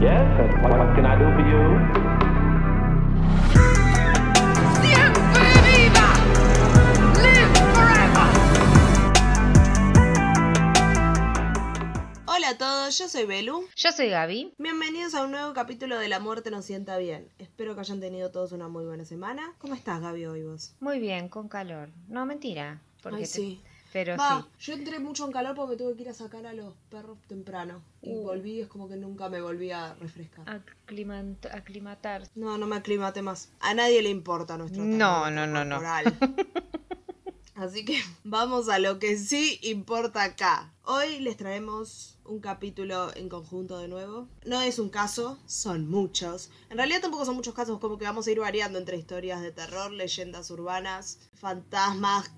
Yes, what, what can I do for you? ¡Siempre viva! ¡Live forever! Hola a todos, yo soy Belu. Yo soy Gaby. Bienvenidos a un nuevo capítulo de La Muerte nos sienta bien. Espero que hayan tenido todos una muy buena semana. ¿Cómo estás, Gaby, hoy vos? Muy bien, con calor. No, mentira. Porque Ay, te- sí. Pero Va, sí. yo entré mucho en calor porque me tuve que ir a sacar a los perros temprano. Y Uh. volví, es como que nunca me volví a refrescar. Aclimant- aclimatar. No, no me aclimate más. A nadie le importa nuestro No, no, no, no. Así que vamos a lo que sí importa acá. Hoy les traemos un capítulo en conjunto de nuevo. No es un caso, son muchos. En realidad tampoco son muchos casos, como que vamos a ir variando entre historias de terror, leyendas urbanas, fantasmas,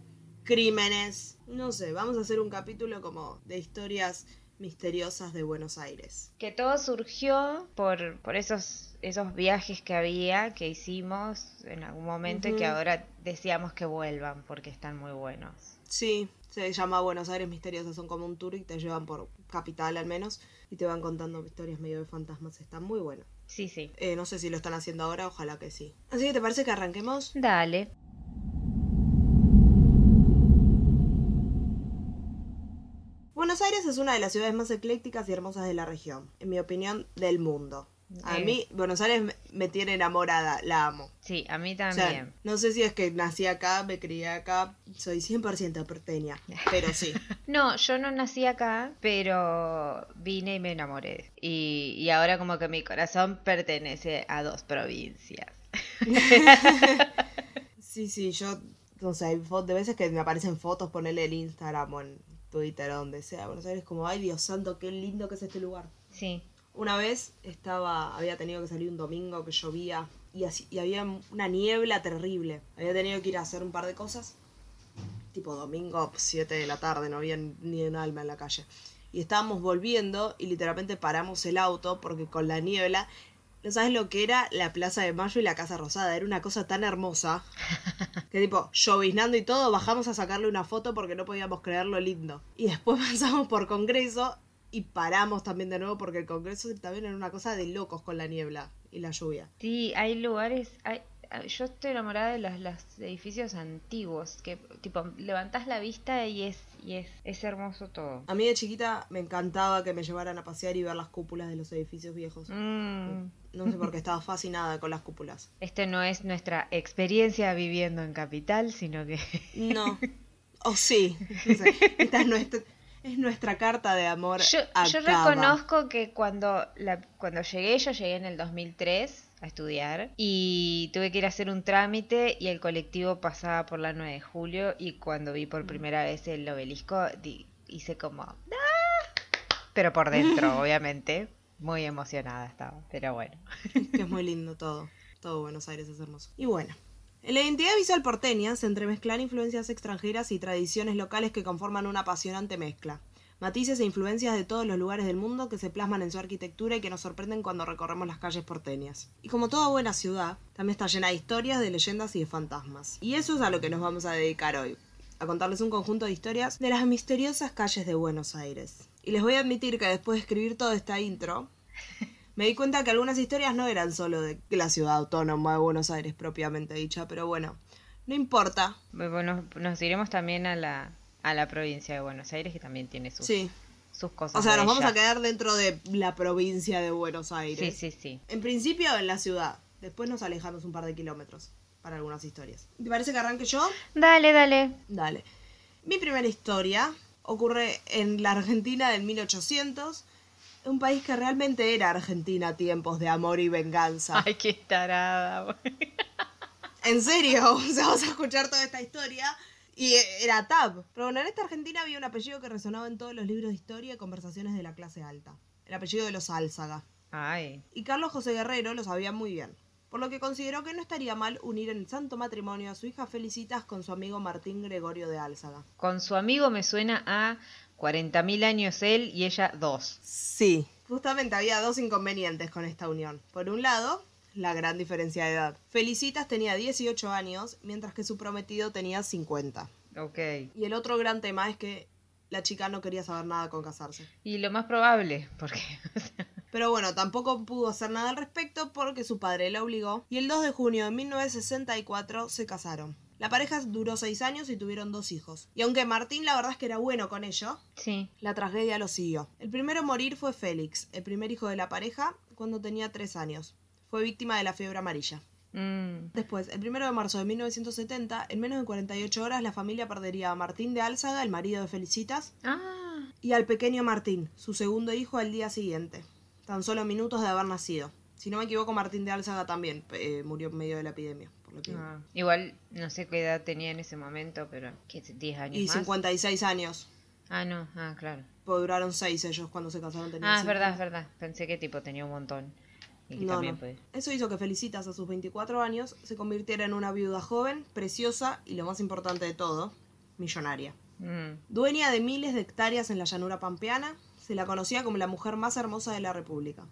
crímenes. No sé, vamos a hacer un capítulo como de historias misteriosas de Buenos Aires. Que todo surgió por, por esos, esos viajes que había, que hicimos en algún momento y que ahora decíamos que vuelvan porque están muy buenos. Sí, se llama Buenos Aires Misteriosas, son como un tour y te llevan por capital al menos y te van contando historias medio de fantasmas, está muy bueno. Sí, sí. Eh, no sé si lo están haciendo ahora, ojalá que sí. Así que te parece que arranquemos. Dale. Buenos Aires es una de las ciudades más eclécticas y hermosas de la región, en mi opinión, del mundo. A Eh. mí, Buenos Aires me- tiene enamorada, la amo. Sí, a mí O sea, también. no sé si es que nací acá, me crié acá, soy 100% porteña, pero sí. No, yo no nací acá, pero vine y me enamoré. Y, y ahora como que mi corazón pertenece a dos provincias. Sí, sí, yo, no sé, hay fo- de veces que me aparecen fotos, ponerle el Instagram o en Twitter o donde sea. Buenos Aires como, ay Dios santo, qué lindo que es este lugar. Sí. Una vez estaba, había tenido que salir un domingo que llovía y, así, y había una niebla terrible. Había tenido que ir a hacer un par de cosas. Tipo domingo, 7 de la tarde, no había ni un alma en la calle. Y estábamos volviendo y literalmente paramos el auto porque con la niebla, no sabes lo que era la Plaza de Mayo y la Casa Rosada. Era una cosa tan hermosa que tipo, lloviznando y todo, bajamos a sacarle una foto porque no podíamos creer lo lindo. Y después pasamos por Congreso y paramos también de nuevo porque el Congreso también era una cosa de locos con la niebla y la lluvia. Sí, hay lugares, hay, yo estoy enamorada de los, los edificios antiguos, que tipo levantás la vista y es y es, es hermoso todo. A mí de chiquita me encantaba que me llevaran a pasear y ver las cúpulas de los edificios viejos. Mm, No sé por qué estaba fascinada con las cúpulas. Este no es nuestra experiencia viviendo en capital, sino que No. O sí. No sé. Esta es nuestra, es nuestra carta de amor. yo, a yo reconozco que cuando la, cuando llegué, yo llegué en el 2003 a estudiar y tuve que ir a hacer un trámite y el colectivo pasaba por la 9 de julio y cuando vi por primera vez el obelisco di- hice como ¡Ah! pero por dentro obviamente muy emocionada estaba pero bueno que es muy lindo todo. Todo Buenos Aires es hermoso. Y bueno, en la identidad visual porteña se entremezclan influencias extranjeras y tradiciones locales que conforman una apasionante mezcla. Matices e influencias de todos los lugares del mundo que se plasman en su arquitectura y que nos sorprenden cuando recorremos las calles porteñas. Y como toda buena ciudad, también está llena de historias, de leyendas y de fantasmas. Y eso es a lo que nos vamos a dedicar hoy. A contarles un conjunto de historias de las misteriosas calles de Buenos Aires. Y les voy a admitir que después de escribir toda esta intro, me di cuenta que algunas historias no eran solo de la ciudad autónoma de Buenos Aires propiamente dicha, pero bueno, no importa. bueno nos iremos también a la a la provincia de Buenos Aires que también tiene sus Sí. sus cosas O sea, nos vamos a quedar dentro de la provincia de Buenos sí Aires. sí sí En principio en la ciudad. Después nos alejamos un par de kilómetros para algunas historias. ¿Te parece que arranque yo? dale dale Dale. Mi primera historia ocurre en la Argentina del 1800, un país que realmente era Argentina a tiempos de amor y venganza. ay qué tarada. En serio, o sea, vas a escuchar toda esta historia y era TAP. Pero bueno, en esta Argentina había un apellido que resonaba en todos los libros de historia y conversaciones de la clase alta. El apellido de los Álzaga. ay Y Carlos José Guerrero lo sabía muy bien. Por lo que consideró que no estaría mal unir en el santo matrimonio a su hija Felicitas con su amigo Martín Gregorio de Álzaga. Con su amigo me suena a 40.000 años él y ella dos. Sí. Justamente había dos inconvenientes con esta unión. Por un lado, la gran diferencia de edad. Felicitas tenía 18 años, mientras que su prometido tenía 50. Ok. Y el otro gran tema es que la chica no quería saber nada con casarse. Y lo más probable, porque Pero bueno, tampoco pudo hacer nada al respecto porque su padre la obligó y el 2 de junio de 1964 se casaron. La pareja duró seis años y tuvieron dos hijos. Y aunque Martín la verdad es que era bueno con ello, Sí. la tragedia lo siguió. El primero en morir fue Félix, el primer hijo de la pareja, cuando tenía tres años. Fue víctima de la fiebre amarilla. Mm. Después, el 1 de marzo de 1970, en menos de 48 horas, la familia perdería a Martín de Álzaga, el marido de Felicitas, Ah, y al pequeño Martín, su segundo hijo, al día siguiente, tan solo minutos de haber nacido. Si no me equivoco, Martín de Álzaga también eh, murió en medio de la epidemia. Por lo que- ah. Igual no sé qué edad tenía en ese momento, pero ¿qué? ¿10 años y más? 56 años. Ah, no, ah, claro. Pues duraron 6 ellos cuando se casaron. tenían Ah, es verdad, es verdad. Pensé que tipo tenía un montón. Y que No, también no. puede. Eso hizo que Felicitas a sus 24 años se convirtiera en una viuda joven, preciosa y lo más importante de todo, millonaria. Mm. Dueña de miles de hectáreas en la llanura pampeana, se la conocía como la mujer más hermosa de la República.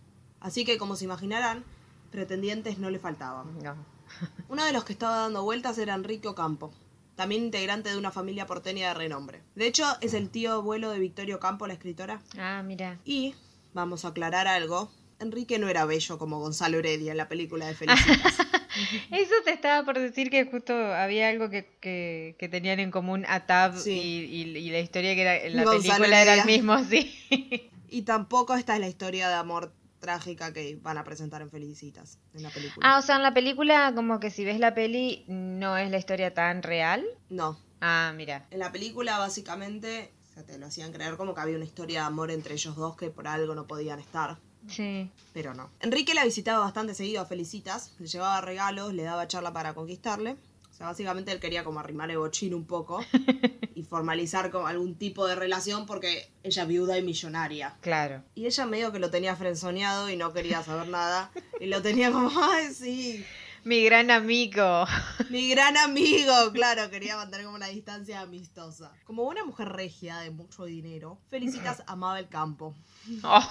Así que, como se imaginarán, pretendientes no le faltaban. No. Uno de los que estaba dando vueltas era Enrique Ocampo, también integrante de una familia porteña de renombre. De hecho, es el tío abuelo de Victoria Ocampo, la escritora. Ah, mira. Y, vamos a aclarar algo, Enrique no era bello como Gonzalo Heredia en la película de Felicitas. Eso te estaba por decir que justo había algo que, que, que tenían en común Atab Sí. y, y, y la historia que era en la Gonzalo película era el mismo, sí. y tampoco esta es la historia de amor trágica que van a presentar en Felicitas, en la película. Ah, o sea, en la película, como que si ves la peli, no es la historia tan real. No, Ah, mira. En la película, básicamente, o sea, te lo hacían creer como que había una historia de amor entre ellos dos que por algo no podían estar. Sí. Pero no. Enrique la visitaba bastante seguido a Felicitas, le llevaba regalos, le daba charla para conquistarle. O sea, básicamente él quería como arrimar el bochín un poco y formalizar como algún tipo de relación porque ella es viuda y millonaria. Claro. Y ella medio que lo tenía frenzoneado y no quería saber nada. Y lo tenía como, ay, sí, Mi gran amigo. mi gran amigo, claro, quería mantener como una distancia amistosa. Como una mujer regia de mucho dinero, Felicitas amaba el campo. Oh,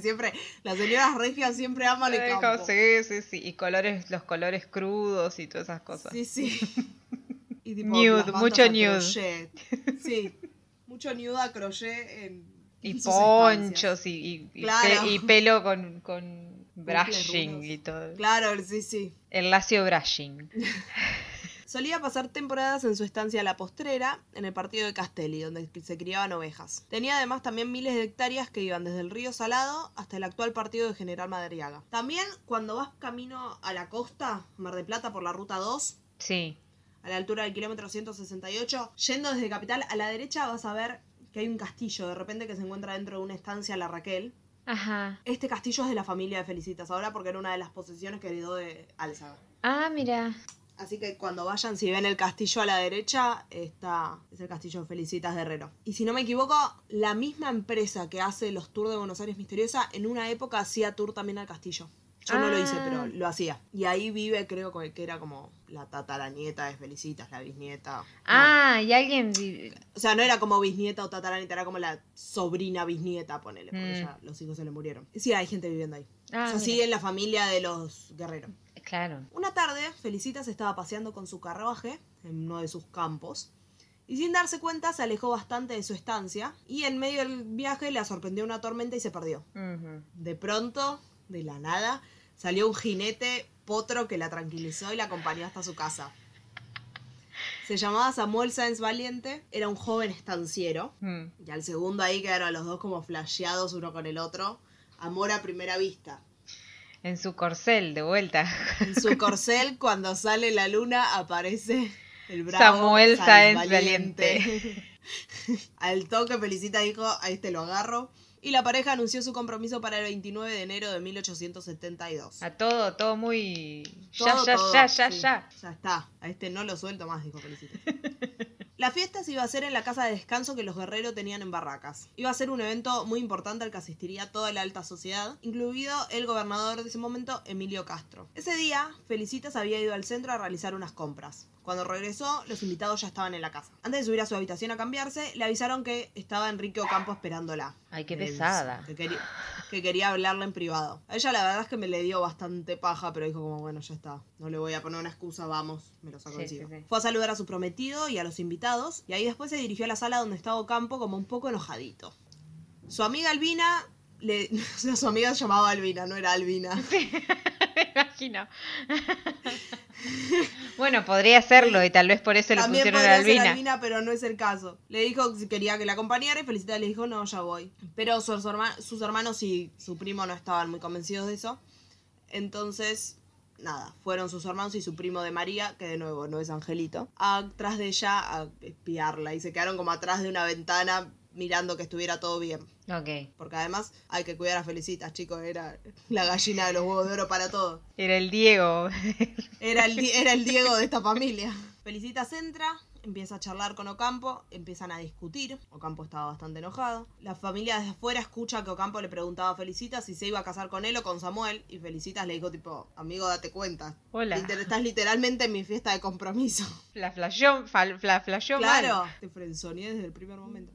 siempre, las señoras regias siempre aman el campo. sí, sí, sí. Y colores, los colores crudos y todas esas cosas. Sí, sí. Y tipo, Nude, mucho a nude. crochet. Sí, mucho nude a crochet en Y ponchos y, y- y Claro. pe- y pelo con, con brushing y todo. Claro, sí, sí. El lacio brushing. Solía pasar temporadas en su estancia La Postrera, en el partido de Castelli, donde se criaban ovejas. Tenía además también miles de hectáreas que iban desde el río Salado hasta el actual partido de General Madariaga. También, cuando vas camino a la costa, Mar de Plata por la ruta 2, Sí. a la altura del kilómetro 168, yendo desde Capital a la derecha vas a ver que hay un castillo, de repente que se encuentra dentro de una estancia La Raquel. Ajá. Este castillo es de la familia de Felicitas ahora porque era una de las posesiones que heredó de Álzaga. Ah, mira. Así que cuando vayan, si ven el castillo a la derecha, está, es el castillo de Felicitas de Herrero. Y si no me equivoco, la misma empresa que hace los tours de Buenos Aires Misteriosa, en una época hacía tour también al castillo. Yo no lo hice, Ah. pero lo hacía. Y ahí vive, creo que era como la tataranieta de Felicitas, la bisnieta. No. Ah, y alguien. O sea, no era como bisnieta o tataranieta, era como la sobrina bisnieta, ponele, porque Mm. ya los hijos se le murieron. Sí, hay gente viviendo ahí. Ah, o sea, mira. sigue en la familia de los guerreros. Claro. Una tarde, Felicitas estaba paseando con su carruaje en uno de sus campos y sin darse cuenta se alejó bastante de su estancia y en medio del viaje la sorprendió una tormenta y se perdió. De pronto, de la nada, salió un jinete potro que la tranquilizó y la acompañó hasta su casa. Se llamaba Samuel Sáenz Valiente, era un joven estanciero Mm. y al segundo ahí quedaron los dos como flasheados uno con el otro. Amor a primera vista. En su corcel, de vuelta. En su corcel, cuando sale la luna, aparece el bravo Samuel Sáenz Sáenz Al toque, Felicita dijo, a este lo agarro. Y la pareja anunció su compromiso para el 29 de enero de 1872. A todo, todo muy. Ya, Todo, ya, todo, ya, ya, sí. ya. Ya está. A este no lo suelto más, dijo Felicita. La fiesta se iba a hacer en la casa de descanso que los guerreros tenían en Barracas. Iba a ser un evento muy importante al que asistiría toda la alta sociedad, incluido el gobernador de ese momento, Emilio Castro. Ese día, Felicitas había ido al centro a realizar unas compras. Cuando regresó, los invitados ya estaban en la casa. Antes de subir a su habitación a cambiarse, le avisaron que estaba Enrique Ocampo esperándola. Ay, qué pesada. Que quería, que quería hablarle en privado. A ella la verdad es que me le dio bastante paja, pero dijo como, bueno, ya está. No le voy a poner una excusa, vamos, me lo saco Sí, encima. sí, sí. Fue a saludar a su prometido y a los invitados, y ahí después se dirigió a la sala donde estaba Ocampo como un poco enojadito. Su amiga Albina le, o sea, su amiga se llamaba Albina, no era Albina. Me imagino. bueno, podría serlo y tal vez por eso le También pusieron podría a ser Albina. Pero no es el caso. Le dijo que quería que la acompañara y Felicitas le dijo, no, ya voy. Pero sus hermanos y su primo no estaban muy convencidos de eso. Entonces, nada, fueron sus hermanos y su primo de María, que de nuevo no es Angelito, atrás de ella a espiarla. Y se quedaron como atrás de una ventana mirando que estuviera todo bien. Ok. Porque además hay que cuidar a Felicitas, chicos. Era la gallina de los huevos de oro para todo. Era el Diego. Era el, di- era el Diego de esta familia. Felicitas entra, empieza a charlar con Ocampo, empiezan a discutir. Ocampo estaba bastante enojado. La familia desde afuera escucha que Ocampo le preguntaba a Felicitas si se iba a casar con él o con Samuel. Y Felicitas le dijo tipo, amigo, date cuenta. Hola. Estás literalmente en mi fiesta de compromiso. La flasheó, fal- la flasheó mal. Claro. Te frenzoneé desde el primer momento.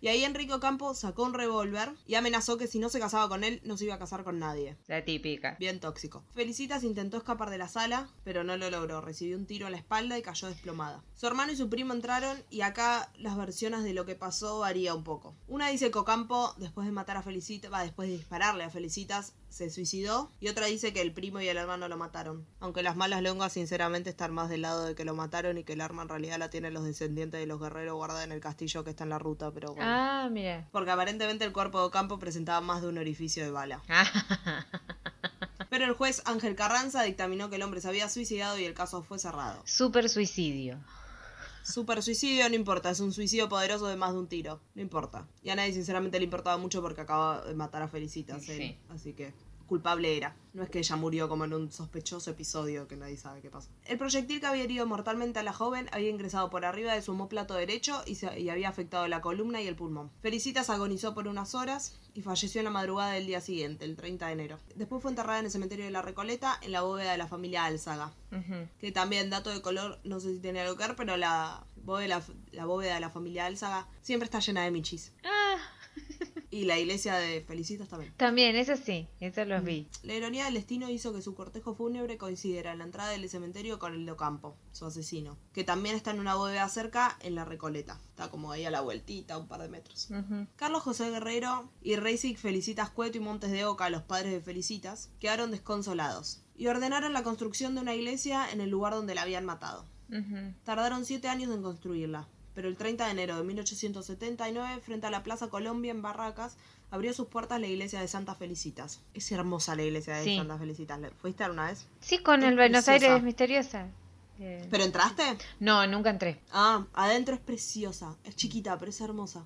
Y ahí Enrique Ocampo sacó un revólver y amenazó que si no se casaba con él, no se iba a casar con nadie. La típica. Bien tóxico. Felicitas intentó escapar de la sala, pero no lo logró. Recibió un tiro a la espalda y cayó desplomada. Su hermano y su primo entraron y acá las versiones de lo que pasó varía un poco. Una dice que Ocampo, después de matar a Felicitas, va, después de dispararle a Felicitas, se suicidó. Y otra dice que el primo y el hermano lo mataron. Aunque las malas lenguas sinceramente están más del lado de que lo mataron y que el arma en realidad la tienen los descendientes de los guerreros guardados en el castillo que está en la ruta, pero bueno. Ah, mira. Porque aparentemente el cuerpo de Ocampo presentaba más de un orificio de bala. Pero el juez Ángel Carranza dictaminó que el hombre se había suicidado y el caso fue cerrado. Super suicidio. Super suicidio no importa, es un suicidio poderoso de más de un tiro, no importa. Y a nadie sinceramente le importaba mucho porque acaba de matar a Felicitas, Sí. él. así que culpable era. No es que ella murió como en un sospechoso episodio que nadie sabe qué pasó. El proyectil que había herido mortalmente a la joven había ingresado por arriba de su homóplato derecho y, se- y había afectado la columna y el pulmón. Felicitas agonizó por unas horas y falleció en la madrugada del día siguiente, el 30 de enero. Después fue enterrada en el cementerio de la Recoleta, en la bóveda de la familia Álzaga. Que también, dato de color, no sé si tiene algo que ver, pero la bóveda, la bóveda de la familia Álzaga siempre está llena de michis. Ah, Y la iglesia de Felicitas también. también, eso sí, eso los vi. La ironía del destino hizo que su cortejo fúnebre coincidiera en la entrada del cementerio con el de Ocampo, su asesino, que también está en una bóveda cerca en la Recoleta. Está como ahí a la vueltita, un par de metros. Carlos José Guerrero y Reisig Felicitas Cueto y Montes de Oca, los padres de Felicitas, quedaron desconsolados y ordenaron la construcción de una iglesia en el lugar donde la habían matado. Tardaron siete años en construirla, pero el 30 de enero de 1879, frente a la Plaza Colombia en Barracas, abrió sus puertas la iglesia de Santa Felicitas. Es hermosa la iglesia de Sí. Santa Felicitas. ¿Le- ¿Fuiste alguna vez? Sí, con Es el Buenos preciosa. Aires misteriosa. Eh, ¿Pero entraste? No, nunca entré. Ah, adentro es preciosa. Es chiquita, pero es hermosa.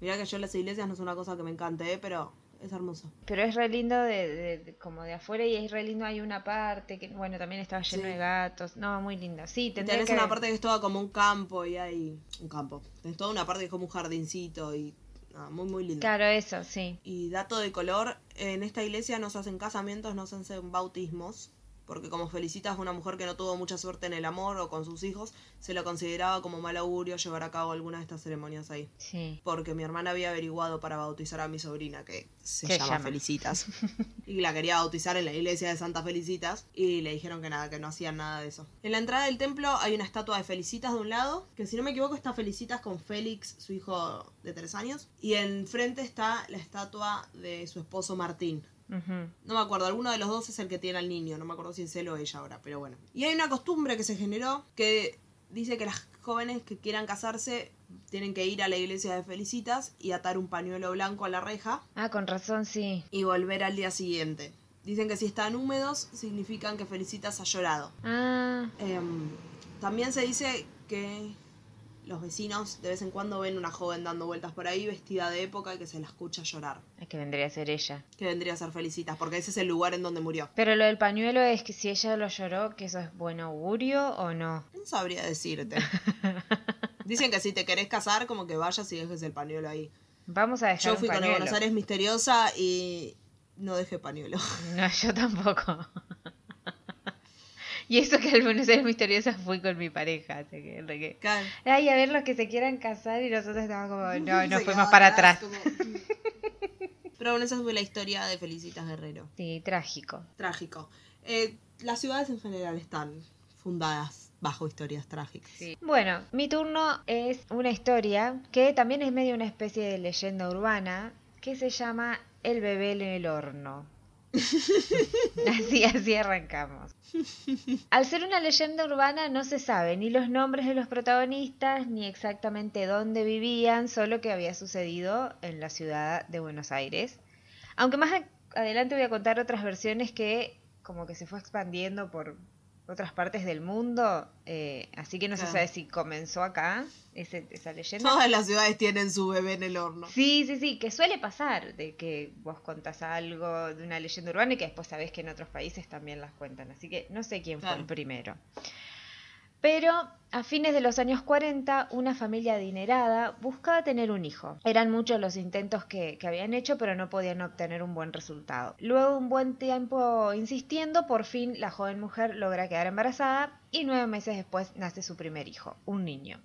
Mirá que yo las iglesias no es una cosa que me encante, ¿eh? pero es hermosa. Pero es re lindo de, de- de- como de afuera y es re lindo. Hay una parte que, bueno, también estaba lleno Sí. de gatos. No, muy lindo. Sí, tenés que una parte que es toda como un campo y hay... Un campo. Tenés toda una parte que es como un jardincito y... ah, muy, muy lindo. Claro, eso, sí. Y dato de color, en esta iglesia no se hacen casamientos, no se hacen bautismos, porque como Felicitas una mujer que no tuvo mucha suerte en el amor o con sus hijos, se lo consideraba como mal augurio llevar a cabo alguna de estas ceremonias ahí. Sí. Porque mi hermana había averiguado para bautizar a mi sobrina, que se ¿Qué llama llama? Felicitas, y la quería bautizar en la iglesia de Santa Felicitas, y le dijeron que nada, que no hacían nada de eso. En la entrada del templo hay una estatua de Felicitas de un lado, que si no me equivoco está Felicitas con Félix, su hijo de tres años, y enfrente está la estatua de su esposo Martín. No me acuerdo, alguno de los dos es el que tiene al niño, no me acuerdo si es él o ella ahora, pero bueno. Y hay una costumbre que se generó que dice que las jóvenes que quieran casarse tienen que ir a la iglesia de Felicitas y atar un pañuelo blanco a la reja Ah, con razón, sí. y volver al día siguiente. Dicen que si están húmedos significan que Felicitas ha llorado. Ah, Em, también se dice que los vecinos de vez en cuando ven una joven dando vueltas por ahí vestida de época y que se la escucha llorar. es que vendría a ser ella. Que vendría a ser Felicitas, porque ese es el lugar en donde murió. Pero lo del pañuelo es que si ella lo lloró, que eso es buen augurio o no. No sabría decirte. Dicen que si te querés casar, como que vayas y dejes el pañuelo ahí. Vamos a dejar Yo un fui con el pañuelo. Buenos Aires misteriosa y no dejé pañuelo. No, yo tampoco. Y eso que al Buenos Aires misteriosa fui con mi pareja, así que, que- Claro. Ay, a ver los que se quieran casar y nosotros estábamos como, no, no fuimos para atrás. como- Pero bueno, esa fue la historia de Felicitas Guerrero. Sí, trágico. Trágico. Eh, las ciudades en general están fundadas bajo historias trágicas. Bueno, mi turno es una historia que también es medio una especie de leyenda urbana que se llama el bebé en el horno. así, así arrancamos. Al ser una leyenda urbana no se sabe ni los nombres de los protagonistas ni exactamente dónde vivían, solo que había sucedido en la ciudad de Buenos Aires. Aunque más adelante voy a contar otras versiones que como que se fue expandiendo por otras partes del mundo, eh, así que no se Claro. sabe si comenzó acá ese- esa leyenda. Todas las ciudades tienen su bebé en el horno. Sí, sí, sí, que suele pasar de que vos contás algo de una leyenda urbana y que después sabés que en otros países también las cuentan. Así que no sé quién fue el primero. Pero a fines de los años 40, una familia adinerada buscaba tener un hijo. Eran muchos los intentos que, que habían hecho, pero no podían obtener un buen resultado. Luego un buen tiempo insistiendo, por fin la joven mujer logra quedar embarazada y nueve meses después nace su primer hijo, un niño.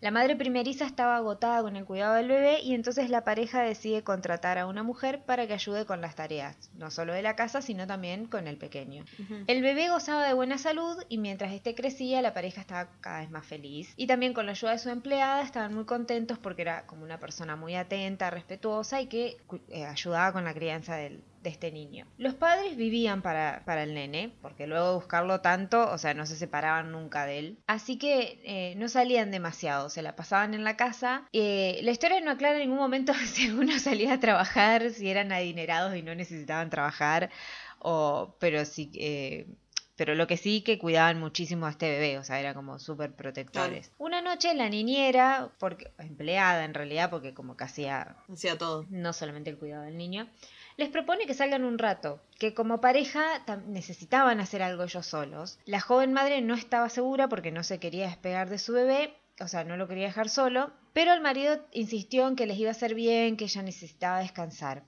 La madre primeriza estaba agotada con el cuidado del bebé y entonces la pareja decide contratar a una mujer para que ayude con las tareas, no solo de la casa, sino también con el pequeño. El bebé gozaba de buena salud y mientras este crecía la pareja estaba cada vez más feliz. Y también con la ayuda de su empleada estaban muy contentos porque era como una persona muy atenta, respetuosa y que eh, ayudaba con la crianza del, de este niño. Los padres vivían para, para el nene, porque luego de buscarlo tanto, o sea, no se separaban nunca de él. Así que eh, no salían demasiado, se la pasaban en la casa. Eh, la historia no aclara en ningún momento si alguno salía a trabajar, si eran adinerados y no necesitaban trabajar, o, pero sí... eh, pero lo que sí que cuidaban muchísimo a este bebé, o sea, eran como súper protectores. Una noche la niñera, porque, empleada en realidad, porque como que hacía Hacía todo. no solamente el cuidado del niño, les propone que salgan un rato, que como pareja necesitaban hacer algo ellos solos. La joven madre no estaba segura porque no se quería despegar de su bebé, o sea, no lo quería dejar solo, pero el marido insistió en que les iba a hacer bien, que ella necesitaba descansar.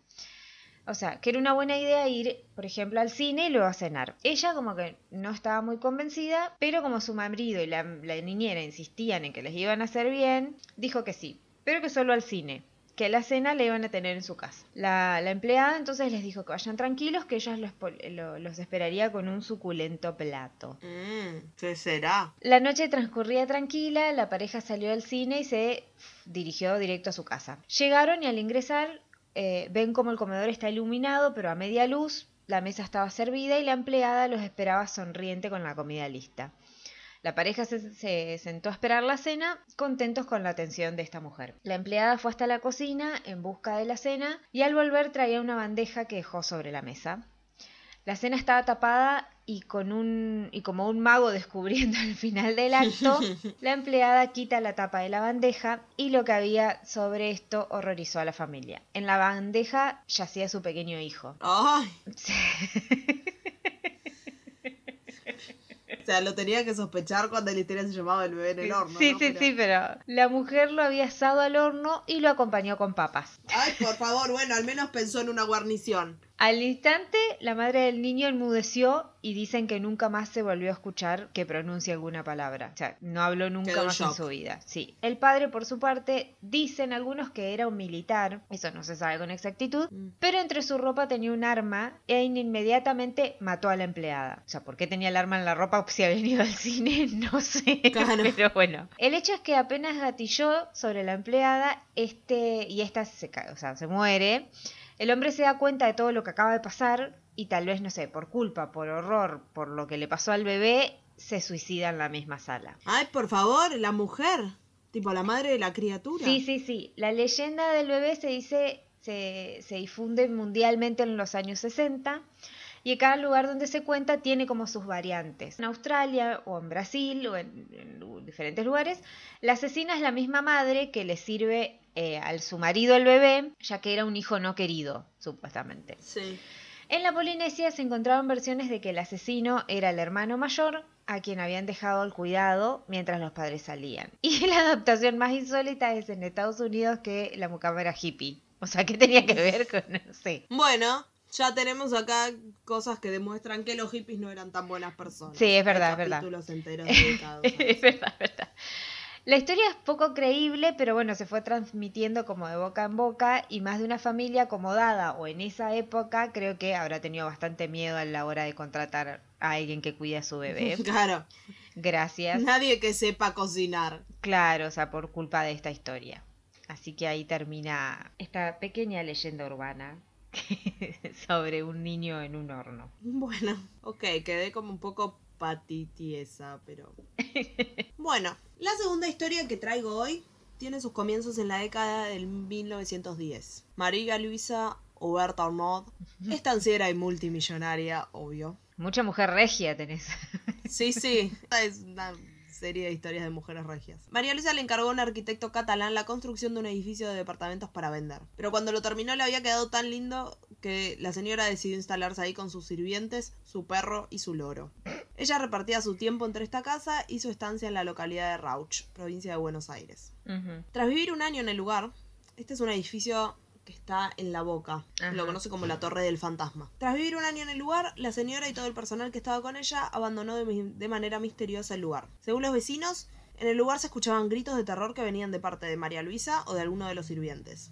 O sea, que era una buena idea ir, por ejemplo, al cine y luego a cenar. Ella como que no estaba muy convencida, pero como su marido y la, la niñera insistían en que les iban a hacer bien, dijo que sí, pero que solo al cine, que la cena la iban a tener en su casa. La, la empleada entonces les dijo que vayan tranquilos, que ella los, lo- los esperaría con un suculento plato. Mmm, ¿qué será? La noche transcurría tranquila, la pareja salió del cine y se dirigió directo a su casa. Llegaron y al ingresar eh, ven como el comedor está iluminado, pero a media luz, la mesa estaba servida y la empleada los esperaba sonriente con la comida lista. La pareja se, se sentó a esperar la cena, contentos con la atención de esta mujer. La empleada fue hasta la cocina en busca de la cena y al volver traía una bandeja que dejó sobre la mesa. La cena estaba tapada y con un y como un mago descubriendo el final del acto, la empleada quita la tapa de la bandeja y lo que había sobre esto horrorizó a la familia. En la bandeja yacía su pequeño hijo. Ay. Sea, lo tenía que sospechar cuando la historia se llamaba el bebé en el horno. sí, ¿no? sí, Pero- sí, pero la mujer lo había asado al horno y lo acompañó con papas. Ay, por favor, bueno, al menos pensó en una guarnición. Al instante, la madre del niño enmudeció y dicen que nunca más se volvió a escuchar que pronuncie alguna palabra. O sea, no habló nunca Quedó más en su vida. Sí. El padre, por su parte, dicen algunos que era un militar, eso no se sabe con exactitud, Mm. pero entre su ropa tenía un arma e inmediatamente mató a la empleada. O sea, ¿por qué tenía el arma en la ropa si había venido al cine? No sé. Claro. Pero bueno. El hecho es que apenas gatilló sobre la empleada, este y esta se, o sea, se muere. El hombre se da cuenta de todo lo que acaba de pasar y tal vez, no sé, por culpa, por horror, por lo que le pasó al bebé, se suicida en la misma sala. Ay, por favor, la mujer. Tipo, la madre de la criatura. Sí, sí, sí. La leyenda del bebé se dice, se, se difunde mundialmente en los años 60 y cada lugar donde se cuenta tiene como sus variantes. En Australia o en Brasil o en, en diferentes lugares, la asesina es la misma madre que le sirve eh, al su marido el bebé, ya que era un hijo no querido, supuestamente. Sí. En la Polinesia se encontraban versiones de que el asesino era el hermano mayor a quien habían dejado el cuidado mientras los padres salían. Y la adaptación más insólita es en Estados Unidos que la mucama era hippie. O sea, ¿qué tenía que ver con, no sé? Bueno, ya tenemos acá cosas que demuestran que los hippies no eran tan buenas personas. Sí, es verdad, Hay es verdad. enteros dedicados es verdad, es verdad. La historia es poco creíble, pero bueno, se fue transmitiendo como de boca en boca y más de una familia acomodada o en esa época creo que habrá tenido bastante miedo a la hora de contratar a alguien que cuide a su bebé. Claro. Gracias. Nadie que sepa cocinar. Claro, o sea, por culpa de esta historia. Así que ahí termina esta pequeña leyenda urbana sobre un niño en un horno. Bueno, ok, quedé como un poco patitiesa, pero... Bueno, la segunda historia que traigo hoy tiene sus comienzos en la década del 1910. María Luisa Huberta Armaud, estanciera y multimillonaria, obvio. Mucha mujer regia tenés. Sí, sí, es una serie de historias de mujeres regias. María Luisa le encargó a un arquitecto catalán la construcción de un edificio de departamentos para vender. Pero cuando lo terminó le había quedado tan lindo que la señora decidió instalarse ahí con sus sirvientes, su perro y su loro. Ella repartía su tiempo entre esta casa y su estancia en la localidad de Rauch, provincia de Buenos Aires. Tras vivir un año en el lugar, este es un edificio que está en la boca, Ajá. lo conoce como la Torre del Fantasma. Tras vivir un año en el lugar, la señora y todo el personal que estaba con ella abandonó de, manera misteriosa el lugar. Según los vecinos, en el lugar se escuchaban gritos de terror que venían de parte de María Luisa o de alguno de los sirvientes.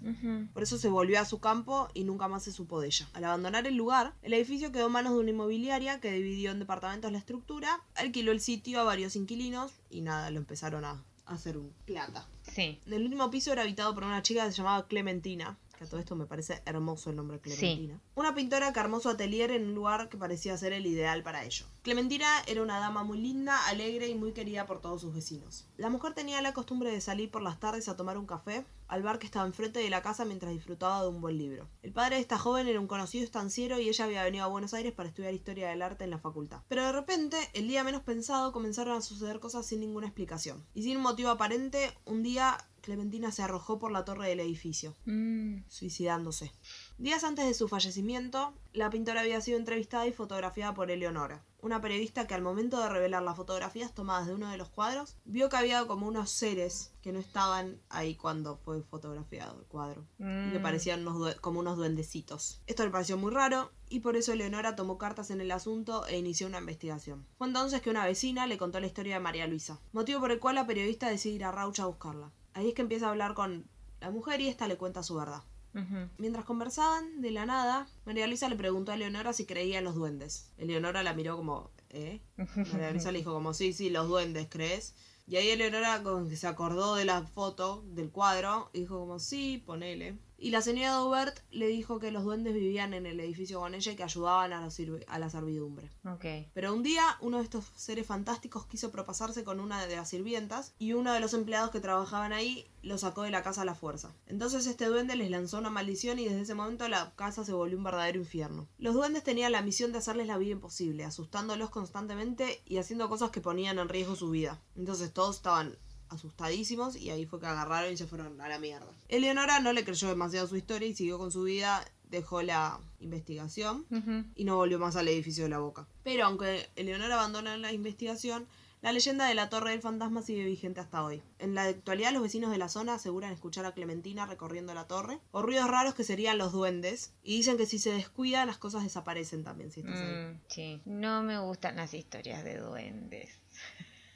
Por eso se volvió a su campo y nunca más se supo de ella. Al abandonar el lugar, el edificio quedó en manos de una inmobiliaria que dividió en departamentos la estructura, alquiló el sitio a varios inquilinos y nada, lo empezaron a hacer un plata. Sí. El último piso era habitado por una chica que se llamaba Clementina, que a todo esto me parece hermoso el nombre Clementina. Una pintora que armó su atelier en un lugar que parecía ser el ideal para ello. Clementina era una dama muy linda, alegre y muy querida por todos sus vecinos. La mujer tenía la costumbre de salir por las tardes a tomar un café al bar que estaba enfrente de la casa mientras disfrutaba de un buen libro. El padre de esta joven era un conocido estanciero y ella había venido a Buenos Aires para estudiar historia del arte en la facultad. Pero de repente, el día menos pensado, comenzaron a suceder cosas sin ninguna explicación. Y sin un motivo aparente, un día Clementina se arrojó por la torre del edificio, Mm, suicidándose. Días antes de su fallecimiento, la pintora había sido entrevistada y fotografiada por Eleonora, una periodista que al momento de revelar las fotografías tomadas de uno de los cuadros, vio que había como unos seres que no estaban ahí cuando fue fotografiado el cuadro. Y que mm. parecían unos como unos duendecitos. Esto le pareció muy raro y por eso Eleonora tomó cartas en el asunto e inició una investigación. Fue entonces que una vecina le contó la historia de María Luisa, motivo por el cual la periodista decide ir a Rauch a buscarla. Ahí es que empieza a hablar con la mujer y esta le cuenta su verdad. Mientras conversaban, de la nada, María Luisa le preguntó a Eleonora si creía en los duendes. Eleonora la miró como, ¿eh? María Luisa le dijo como, sí, sí, los duendes, ¿crees? Y ahí Eleonora como que se acordó de la foto, del cuadro, y dijo como, sí, ponele. Y la señora Daubert le dijo que los duendes vivían en el edificio con ella y que ayudaban a a la servidumbre. Ok. Pero un día uno de estos seres fantásticos quiso propasarse con una de las sirvientas y uno de los empleados que trabajaban ahí lo sacó de la casa a la fuerza. Entonces este duende les lanzó una maldición y desde ese momento la casa se volvió un verdadero infierno. Los duendes tenían la misión de hacerles la vida imposible, asustándolos constantemente y haciendo cosas que ponían en riesgo su vida. Entonces todos estaban asustadísimos y ahí fue que agarraron y se fueron a la mierda. Eleonora no le creyó demasiado su historia y siguió con su vida, dejó la investigación y no volvió más al edificio de la boca. Pero aunque Eleonora abandona la investigación, la leyenda de la Torre del Fantasma sigue vigente hasta hoy. En la actualidad los vecinos de la zona aseguran escuchar a Clementina recorriendo la torre, o ruidos raros que serían los duendes, y dicen que si se descuida las cosas desaparecen también si estás ahí. Mm, sí. No me gustan las historias de duendes.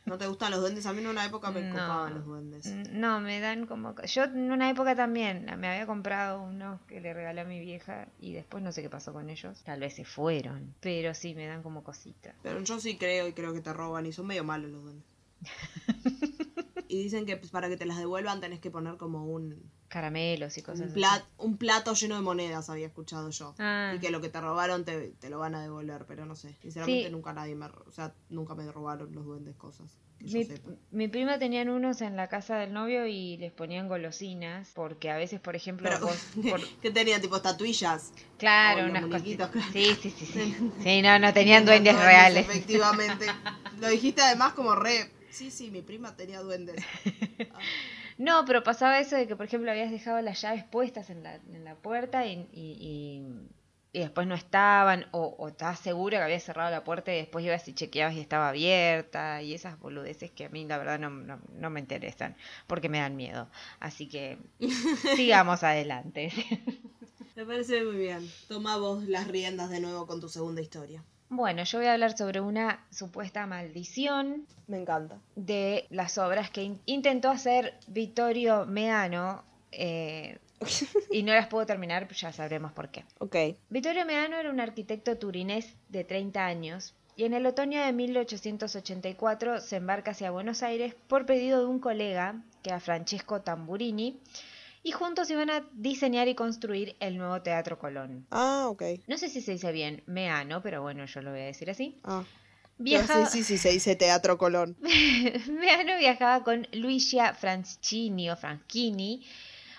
¿No te gustan los duendes? A mí en una época me No. copaban los duendes. No, me dan como... Yo en una época también me había comprado unos que le regalé a mi vieja y después no sé qué pasó con ellos. Tal vez se fueron, pero sí me dan como cositas. Pero yo sí creo y creo que te roban y son medio malos los duendes. y dicen que pues, para que te las devuelvan tenés que poner como un, Caramelos y cosas un, así. plat- un plato lleno de monedas, había escuchado yo. Ah. Y que lo que te robaron te, te lo van a devolver, pero no sé. Sinceramente Sí. nunca nadie me... O sea, nunca me robaron los duendes cosas. Que yo Mi, sepa. mi prima tenían unos en la casa del novio y les ponían golosinas porque a veces, por ejemplo, Pero, vos... por- ¿qué tenía? Tipo estatuillas. Claro, unas cositas. Sí, sí, sí, sí. Sí, no, no tenían duendes Tenían reales. Efectivamente. lo dijiste además como re... Sí, sí, mi prima tenía duendes. Ah, No, pero pasaba eso de que, por ejemplo, habías dejado las llaves puestas en la, en la puerta y, y, y- y después no estaban, o, o estabas seguro que habías cerrado la puerta y después ibas y chequeabas y estaba abierta, y esas boludeces que a mí la verdad no, no, no me interesan, porque me dan miedo. Así que sigamos adelante. Me parece muy bien. Toma vos las riendas de nuevo con tu segunda historia. Bueno, yo voy a hablar sobre una supuesta maldición Me encanta. de las obras que in- intentó hacer Vittorio Meano eh, y no las pudo terminar, ya sabremos por qué. Ok. Vittorio Meano era un arquitecto turinés de 30 años y en el otoño de 1884 se embarca hacia Buenos Aires por pedido de un colega, que era Francesco Tamburini, y juntos iban a diseñar y construir el nuevo Teatro Colón. Ah, ok. No sé si se dice bien Meano, pero bueno, yo lo voy a decir así. Ah. Viaja... Sí, sí, sí, se dice Teatro Colón. Meano viajaba con Luigia Franchini o Franchini,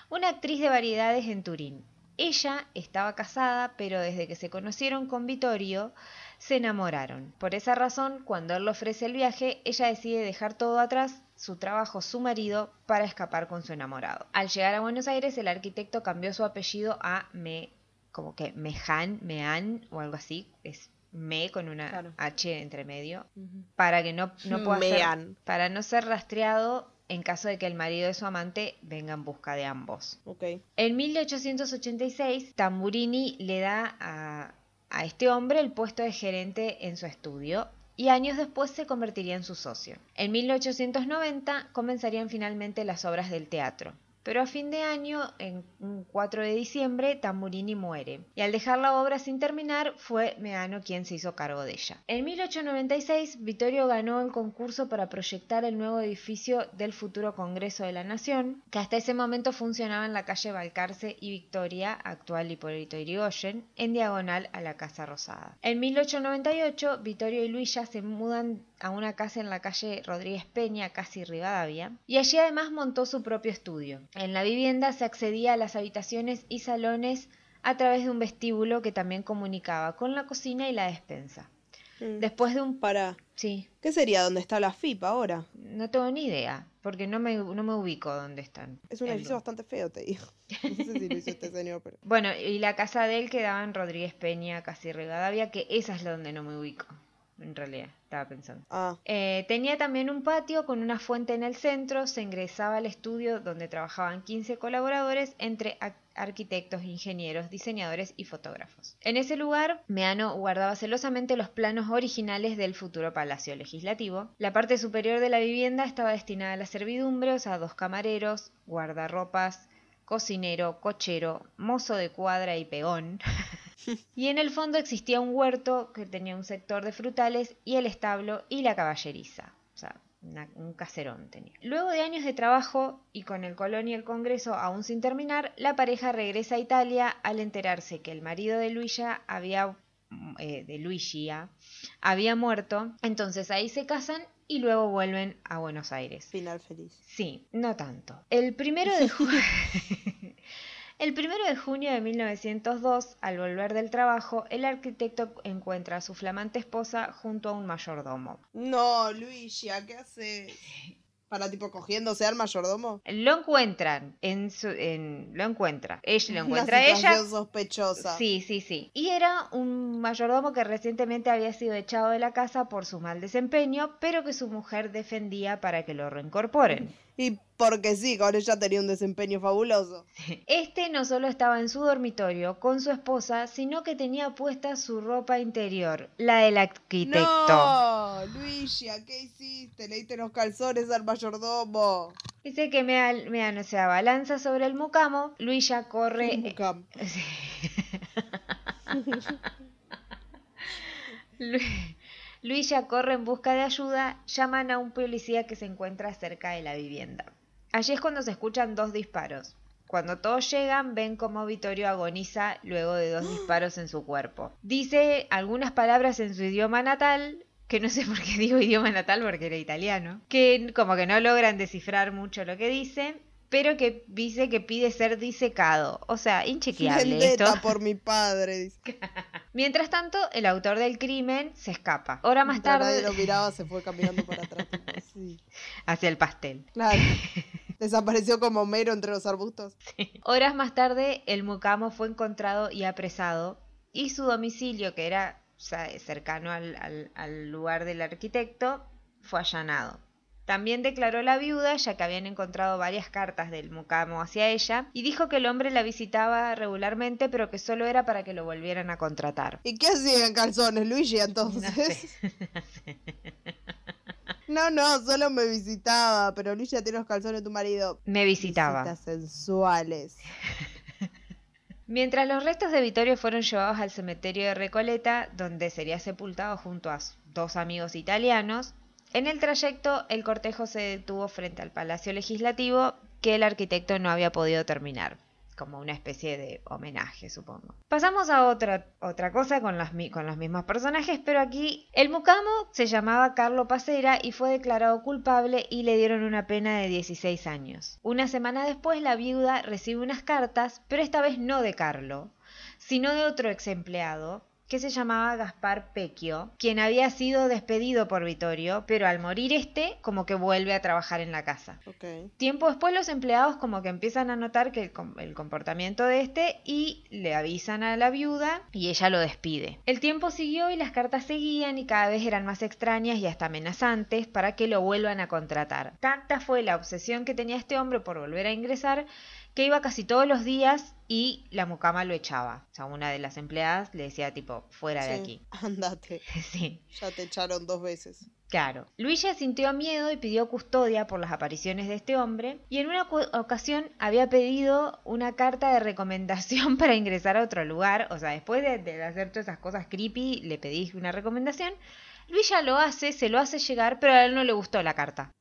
una actriz de variedades en Turín. Ella estaba casada, pero desde que se conocieron con Vittorio, se enamoraron. Por esa razón, cuando él le ofrece el viaje, ella decide dejar todo atrás, su trabajo, su marido, para escapar con su enamorado. Al llegar a Buenos Aires, el arquitecto cambió su apellido a Me, como que Mehan, Mehan o algo así, es Me con una Claro. H entre medio, para que no, no pueda ser, para no ser rastreado en caso de que el marido de su amante venga en busca de ambos. Ok. En 1886, Tamburini le da a, a este hombre el puesto de gerente en su estudio y años después se convertiría en su socio. En 1890 comenzarían finalmente las obras del teatro. Pero a fin de año, en un 4 de diciembre, Tamburini muere, y al dejar la obra sin terminar, fue Meano quien se hizo cargo de ella. En 1896, Vittorio ganó el concurso para proyectar el nuevo edificio del futuro Congreso de la Nación, que hasta ese momento funcionaba en la calle Balcarce y Victoria, actual Hipólito Yrigoyen, en diagonal a la Casa Rosada. En 1898, Vittorio y Luisa se mudan a una casa en la calle Rodríguez Peña, casi Rivadavia, y allí además montó su propio estudio. En la vivienda se accedía a las habitaciones y salones a través de un vestíbulo que también comunicaba con la cocina y la despensa. Mm. Después de un... Para. Sí, ¿Qué sería donde está la FIP ahora? no tengo ni idea, porque no me, no me ubico dónde están. Es un edificio bastante feo, te digo. No sé si lo hizo este señor, pero. Bueno, y la casa de él quedaba en Rodríguez Peña, casi Rivadavia, que esa es la donde no me ubico, en realidad, estaba pensando. Ah, Eh, tenía también un patio con una fuente en el centro, se ingresaba al estudio donde trabajaban 15 colaboradores entre arquitectos, ingenieros, diseñadores y fotógrafos. En ese lugar, Meano guardaba celosamente los planos originales del futuro Palacio Legislativo. La parte superior de la vivienda estaba destinada a la servidumbre, o sea, dos camareros, guardarropas, cocinero, cochero, mozo de cuadra y peón. y en el fondo existía un huerto que tenía un sector de frutales y el establo y la caballeriza. O sea, una- un caserón tenía. Luego de años de trabajo y con el Colón y el Congreso aún sin terminar, la pareja regresa a Italia al enterarse que el marido de Luisa había eh, de Luigia había muerto. Entonces ahí se casan y luego vuelven a Buenos Aires. final feliz. Sí, no tanto. El primero de junio. El primero de junio de 1902, al volver del trabajo, el arquitecto encuentra a su flamante esposa junto a un mayordomo. No, Luigia, ¿qué haces? Para tipo cogiéndose al mayordomo. Lo encuentran en su, en, lo encuentra. Ella lo Una encuentra a ella. sospechosa. Sí, sí, sí. Y era un mayordomo que recientemente había sido echado de la casa por su mal desempeño, pero que su mujer defendía para que lo reincorporen. Y porque sí, con ella tenía un desempeño fabuloso. Este no solo estaba en su dormitorio con su esposa, sino que tenía puesta su ropa interior, la del arquitecto. No, Luigia, ¿qué hiciste? Le diste los calzones al mayordomo. Dice que Mea, Meano se abalanza sobre el mucamo, Luisa corre... Mucam. Sí. Lu- Luisa corre en busca de ayuda, llaman a un policía que se encuentra cerca de la vivienda. Allí es cuando se escuchan dos disparos. Cuando todos llegan, ven cómo Vittorio agoniza luego de dos disparos en su cuerpo. Dice algunas palabras en su idioma natal, que no sé por qué digo idioma natal porque era italiano, que como que no logran descifrar mucho lo que dice, pero que dice que pide ser disecado. O sea, inchequeable esto. Vendetta por mi padre. dice. Mientras tanto, el autor del crimen se escapa. Hora más Mientras nadie tarde, lo miraba, se fue caminando para atrás. Sí. hacia el pastel. Claro. Desapareció como Homero entre los arbustos. Horas más tarde, el mucamo fue encontrado y apresado, y su domicilio, que era o sea, cercano al, al- al lugar del arquitecto, fue allanado. También declaró la viuda, ya que habían encontrado varias cartas del mucamo hacia ella, y dijo que el hombre la visitaba regularmente, pero que solo era para que lo volvieran a contratar. ¿Y qué hacía en calzones, Luigi, entonces? No, no, solo me visitaba, pero Luigi tiene los calzones de tu marido. Me visitaba. Visitas sensuales. Mientras los restos de Vittorio fueron llevados al cementerio de Recoleta, donde sería sepultado junto a dos amigos italianos, en el trayecto el cortejo se detuvo frente al Palacio Legislativo que el arquitecto no había podido terminar como una especie de homenaje, supongo. Pasamos a otra, otra cosa con, las, con los mismos personajes, pero aquí el mucamo se llamaba Carlo Pacera y fue declarado culpable y le dieron una pena de 16 años. Una semana después la viuda recibe unas cartas, pero esta vez no de Carlo, sino de otro ex empleado que se llamaba Gaspar Pecchio, quien había sido despedido por Vittorio, pero al morir este como que vuelve a trabajar en la casa. Tiempo después los empleados como que empiezan a notar que el, el comportamiento de este y le avisan a la viuda y ella lo despide. El tiempo siguió y las cartas seguían y cada vez eran más extrañas y hasta amenazantes para que lo vuelvan a contratar. Tanta fue la obsesión que tenía este hombre por volver a ingresar que iba casi todos los días y la mucama lo echaba. O sea, una de las empleadas le decía tipo, fuera de aquí. Andate. sí. Ya te echaron dos veces. Claro. Luisa sintió miedo y pidió custodia por las apariciones de este hombre y en una ocasión había pedido una carta de recomendación para ingresar a otro lugar. O sea, después de, de hacer todas esas cosas creepy, le pedí una recomendación. Luisa lo hace, se lo hace llegar, pero a él no le gustó la carta.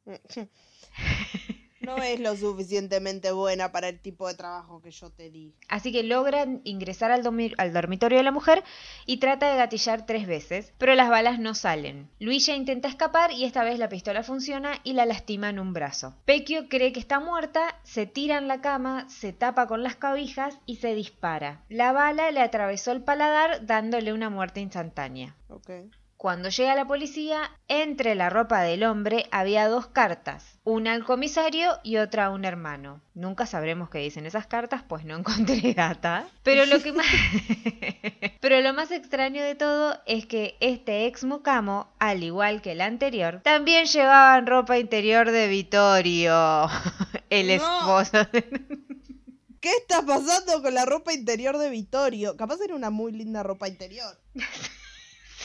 No es lo suficientemente buena para el tipo de trabajo que yo te di. Así que logran ingresar al, dormitorio de la mujer y trata de gatillar tres veces, pero las balas no salen. Luisa intenta escapar y esta vez la pistola funciona y la lastima en un brazo. Pecchio cree que está muerta, se tira en la cama, se tapa con las cobijas y se dispara. La bala le atravesó el paladar dándole una muerte instantánea. Ok. Cuando llega la policía, entre la ropa del hombre había dos cartas, una al comisario y otra a un hermano. Nunca sabremos qué dicen esas cartas, pues no encontré data. Pero lo que más Pero lo más extraño de todo es que este ex mucamo, al igual que el anterior, también llevaban ropa interior de Vittorio, el No. esposo de... ¿Qué está pasando con la ropa interior de Vittorio? Capaz era una muy linda ropa interior.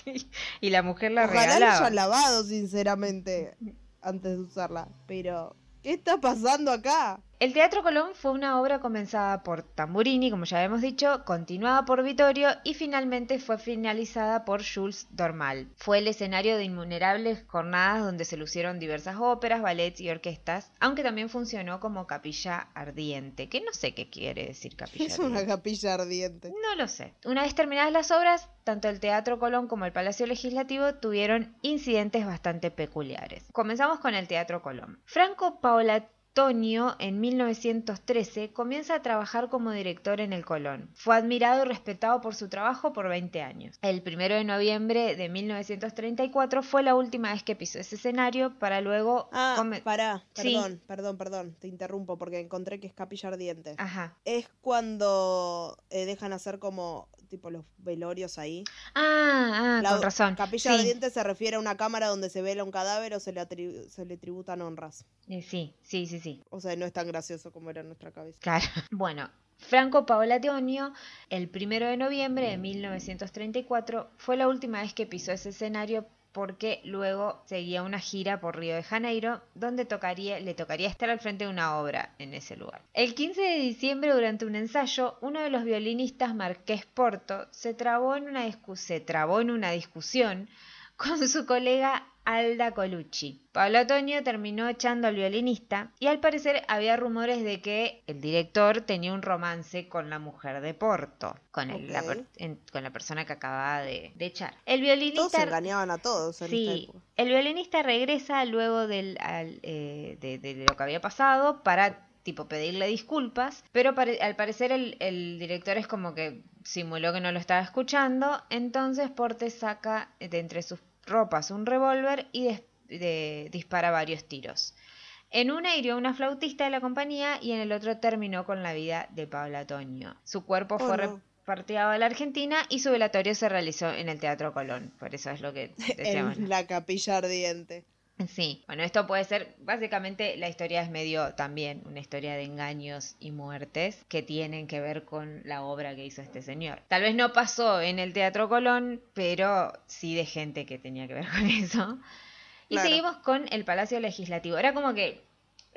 Y la mujer la Ojalá la regalaba. hayan lavado, sinceramente, antes de usarla. Pero, ¿qué está pasando acá? El Teatro Colón fue una obra comenzada por Tamburini, como ya habíamos dicho, continuada por Vittorio y finalmente fue finalizada por Jules Dormal. Fue el escenario de innumerables jornadas donde se lucieron diversas óperas, ballets y orquestas, aunque también funcionó como capilla ardiente, que no sé qué quiere decir capilla Es ardiente. una capilla ardiente. No lo sé. Una vez terminadas las obras, tanto el Teatro Colón como el Palacio Legislativo tuvieron incidentes bastante peculiares. Comenzamos con el Teatro Colón. Franco Paolatonio, en 1913, comienza a trabajar como director en el Colón. Fue admirado y respetado por su trabajo por 20 años. El 1 de noviembre de 1934 fue la última vez que pisó ese escenario para luego... Ah, come- pará, Sí. perdón, perdón, perdón, te interrumpo porque encontré que es capilla ardiente. Ajá. Es cuando eh, dejan hacer como, tipo, los velorios ahí. Ah, ah, La con razón. Capilla Sí. ardiente se refiere a una cámara donde se vela un cadáver o se le, se le tributan honras. Eh, sí, sí, sí, sí. O sea, no es tan gracioso como era en nuestra cabeza. Claro. Bueno, Franco Paolatonio, el primero de noviembre de 1934, fue la última vez que pisó ese escenario porque luego seguía una gira por Río de Janeiro, donde tocaría, le tocaría estar al frente de una obra en ese lugar. El 15 de diciembre, durante un ensayo, uno de los violinistas, Marqués Porto, se trabó en una, se trabó en una discusión con su colega Alda Colucci. Pablo Otoño terminó echando al violinista y al parecer había rumores de que el director tenía un romance con la mujer de Porto, con, el- la, per- Ok. en- con la persona que acababa de, de echar. El Todos violinista... engañaban a todos en Sí, el violinista regresa luego del, al, eh, de, de lo que había pasado para tipo pedirle disculpas, pero pare- al parecer el, el director es como que simuló que no lo estaba escuchando, entonces Porte saca de entre sus ropas un revólver y de- dispara varios tiros. En una hirió a una flautista de la compañía y en el otro terminó con la vida de Pablo Toño. Su cuerpo Oh, fue no. a la Argentina y su velatorio se realizó en el Teatro Colón. Por eso es lo que decíamos. En la capilla ardiente. Sí, bueno, esto puede ser, básicamente la historia es medio también una historia de engaños y muertes que tienen que ver con la obra que hizo este señor. Tal vez no pasó en el Teatro Colón, pero sí de gente que tenía que ver con eso. Y Claro. seguimos con el Palacio Legislativo. Era como que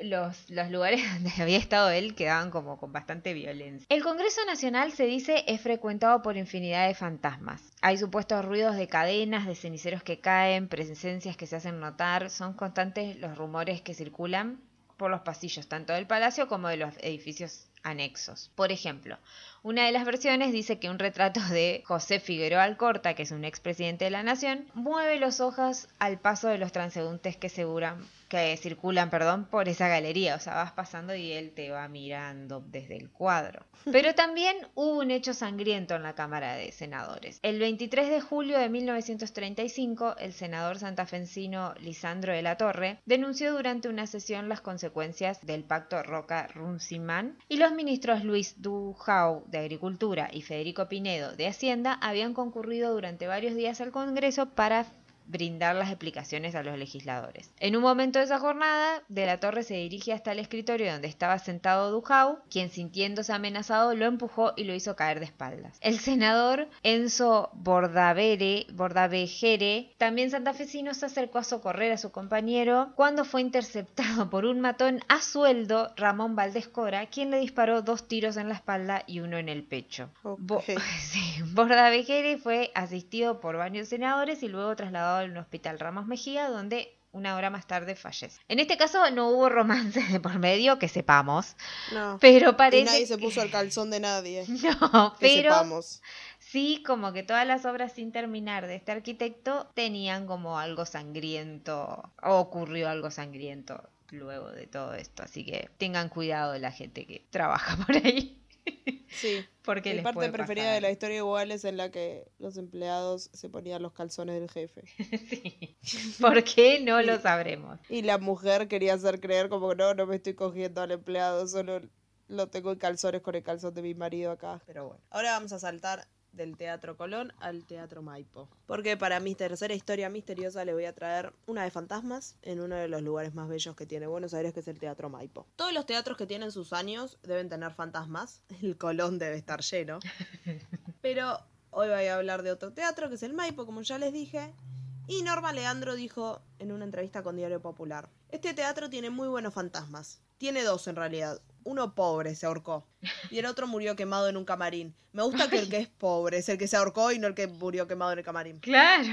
los, los lugares donde había estado él quedaban como con bastante violencia. El Congreso Nacional se dice es frecuentado por infinidad de fantasmas. Hay supuestos ruidos de cadenas, de ceniceros que caen, presencias que se hacen notar. Son constantes los rumores que circulan por los pasillos tanto del palacio como de los edificios anexos. Por ejemplo, una de las versiones dice que un retrato de José Figueroa Alcorta, que es un expresidente de la nación, mueve los ojos al paso de los transeúntes que seguran que circulan, perdón, por esa galería, o sea, vas pasando y él te va mirando desde el cuadro. Pero también hubo un hecho sangriento en la Cámara de Senadores. El 23 de julio de 1935, el senador santafesino Lisandro de la Torre denunció durante una sesión las consecuencias del pacto Roca-Runciman y los ministros Luis Dujau de Agricultura y Federico Pinedo de Hacienda habían concurrido durante varios días al Congreso para brindar las explicaciones a los legisladores. En un momento de esa jornada, De la Torre se dirige hasta el escritorio donde estaba sentado Dujau, quien sintiéndose amenazado lo empujó y lo hizo caer de espaldas. El senador Enzo Bordavere, Bordavejere, también santafesino, se acercó a socorrer a su compañero cuando fue interceptado por un matón a sueldo, Ramón Valdés Cora, quien le disparó dos tiros en la espalda y uno en el pecho. Bo- sí, Bordavejere fue asistido por varios senadores y luego trasladado al hospital Ramos Mejía, donde una hora más tarde fallece. En este caso no hubo romance de por medio, que sepamos, No. pero Y parece... nadie se que- puso al calzón de nadie. No, Que pero sepamos. sí como que todas las obras sin terminar de este arquitecto tenían como algo sangriento, o ocurrió algo sangriento luego de todo esto, así que tengan cuidado de la gente que trabaja por ahí. Sí. Porque Mi parte preferida pasar. de la historia igual es en la que los empleados se ponían los calzones del jefe. Sí. ¿Por qué? No lo sabremos. Y la mujer quería hacer creer como que no, no me estoy cogiendo al empleado, solo lo tengo en calzones con el calzón de mi marido acá. Pero bueno. Ahora vamos a saltar del Teatro Colón al Teatro Maipo. Porque para mi tercera historia misteriosa le voy a traer una de fantasmas en uno de los lugares más bellos que tiene Buenos Aires, que es el Teatro Maipo. Todos los teatros que tienen sus años deben tener fantasmas. El Colón debe estar lleno. Pero hoy voy a hablar de otro teatro, que es el Maipo, como ya les dije. Y Norma Leandro dijo en una entrevista con Diario Popular, este teatro tiene muy buenos fantasmas. Tiene dos en realidad. Uno pobre se ahorcó y el otro murió quemado en un camarín. Me gusta que el que es pobre es el que se ahorcó y no el que murió quemado en el camarín. Claro.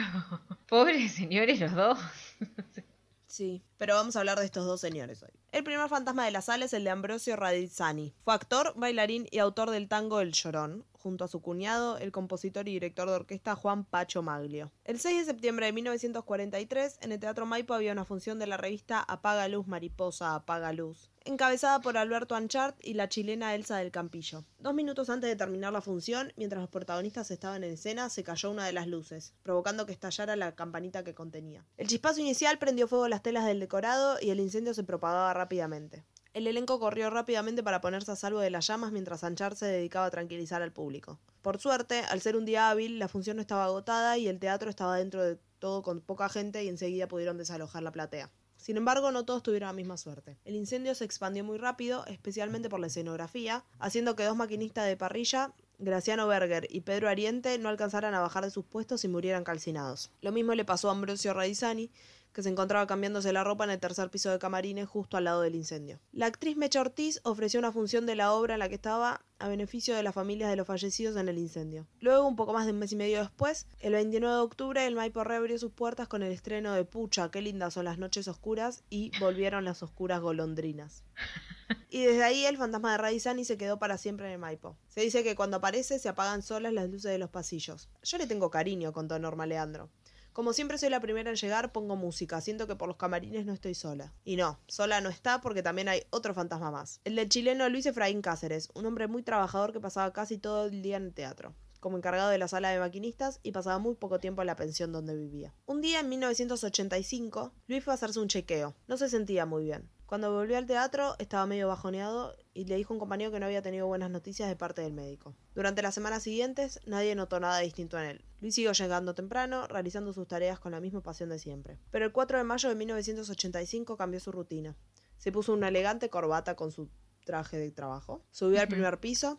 Pobres señores los dos. Sí, pero vamos a hablar de estos dos señores hoy. El primer fantasma de la sala es el de Ambrosio Radizzani. Fue actor, bailarín y autor del tango El Llorón, junto a su cuñado, el compositor y director de orquesta Juan Pacho Maglio. El 6 de septiembre de 1943, en el Teatro Maipo había una función de la revista Apaga Luz Mariposa, Apaga Luz, encabezada por Alberto Anchart y la chilena Elsa del Campillo. Dos minutos antes de terminar la función, mientras los protagonistas estaban en escena, se cayó una de las luces, provocando que estallara la campanita que contenía. El chispazo inicial prendió fuego las telas del decorado y el incendio se propagaba rápidamente. El elenco corrió rápidamente para ponerse a salvo de las llamas mientras Anchart se dedicaba a tranquilizar al público. Por suerte, al ser un día hábil, la función no estaba agotada y el teatro estaba dentro de todo con poca gente y enseguida pudieron desalojar la platea. Sin embargo, no todos tuvieron la misma suerte. El incendio se expandió muy rápido, especialmente por la escenografía, haciendo que dos maquinistas de parrilla, Graciano Berger y Pedro Ariente, no alcanzaran a bajar de sus puestos y murieran calcinados. Lo mismo le pasó a Ambrosio Radizani, que se encontraba cambiándose la ropa en el tercer piso de camarines justo al lado del incendio. La actriz Mecha Ortiz ofreció una función de la obra en la que estaba a beneficio de las familias de los fallecidos en el incendio. Luego, un poco más de un mes y medio después, el 29 de octubre, el Maipo reabrió sus puertas con el estreno de Pucha, qué lindas son las noches oscuras y volvieron las oscuras golondrinas. Y desde ahí el fantasma de Radizani se quedó para siempre en el Maipo. Se dice que cuando aparece se apagan solas las luces de los pasillos. Yo le tengo cariño, contó Norma Leandro. Como siempre soy la primera en llegar, pongo música. Siento que por los camarines no estoy sola. Y no, sola no está porque también hay otro fantasma más. El del chileno Luis Efraín Cáceres, un hombre muy trabajador que pasaba casi todo el día en el teatro como encargado de la sala de maquinistas y pasaba muy poco tiempo en la pensión donde vivía. Un día en 1985, Luis fue a hacerse un chequeo. No se sentía muy bien. Cuando volvió al teatro estaba medio bajoneado y le dijo a un compañero que no había tenido buenas noticias de parte del médico. Durante las semanas siguientes nadie notó nada distinto en él. Luis siguió llegando temprano, realizando sus tareas con la misma pasión de siempre. Pero el 4 de mayo de 1985 cambió su rutina. Se puso una elegante corbata con su traje de trabajo, subió al primer piso,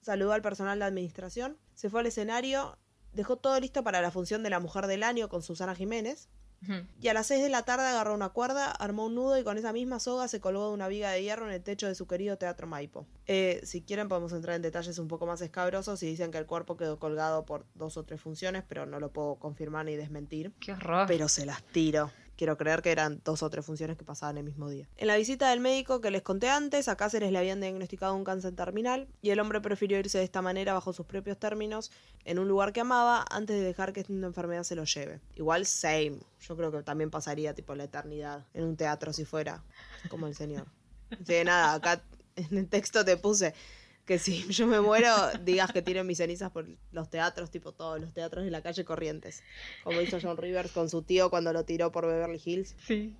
saludó al personal de administración, se fue al escenario, dejó todo listo para la función de la Mujer del Año con Susana Jiménez, y a las 6 de la tarde agarró una cuerda, armó un nudo y con esa misma soga se colgó de una viga de hierro en el techo de su querido Teatro Maipo. Eh, si quieren podemos entrar en detalles un poco más escabrosos y dicen que el cuerpo quedó colgado por dos o tres funciones, pero no lo puedo confirmar ni desmentir. Qué horror. Pero se las tiro. Quiero creer que eran dos o tres funciones que pasaban el mismo día. En la visita del médico que les conté antes, a Cáceres le habían diagnosticado un cáncer terminal y el hombre prefirió irse de esta manera bajo sus propios términos en un lugar que amaba antes de dejar que una enfermedad se lo lleve. Igual same. Yo creo que también pasaría tipo la eternidad en un teatro si fuera como el señor. Que nada, acá en el texto te puse que si yo me muero, digas que tiren mis cenizas por los teatros, tipo todos los teatros de la calle Corrientes. Como hizo John Rivers con su tío cuando lo tiró por Beverly Hills. Sí.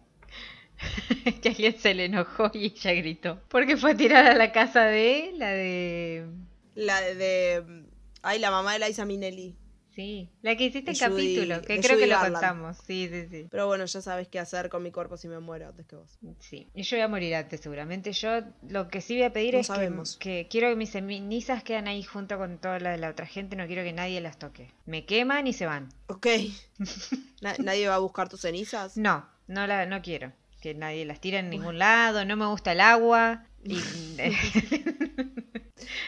que alguien se le enojó y ella gritó. Porque fue a tirar a la casa de la de. La de. ay, la mamá de Liza Minnelli. Sí, la que hiciste Judy- capítulo, que creo que lo Garland. contamos. Sí, sí, sí. Pero bueno, ya sabes qué hacer con mi cuerpo si me muero antes que vos. Sí, y yo voy a morir antes seguramente. Yo lo que sí voy a pedir No es que, sabemos. que quiero que mis cenizas queden ahí junto con toda la de la otra gente. No quiero que nadie las toque. Me queman y se van. Ok. Na- ¿Nadie va a buscar tus cenizas? No, no la, no quiero que nadie las tire en ningún lado. No me gusta el agua. Y...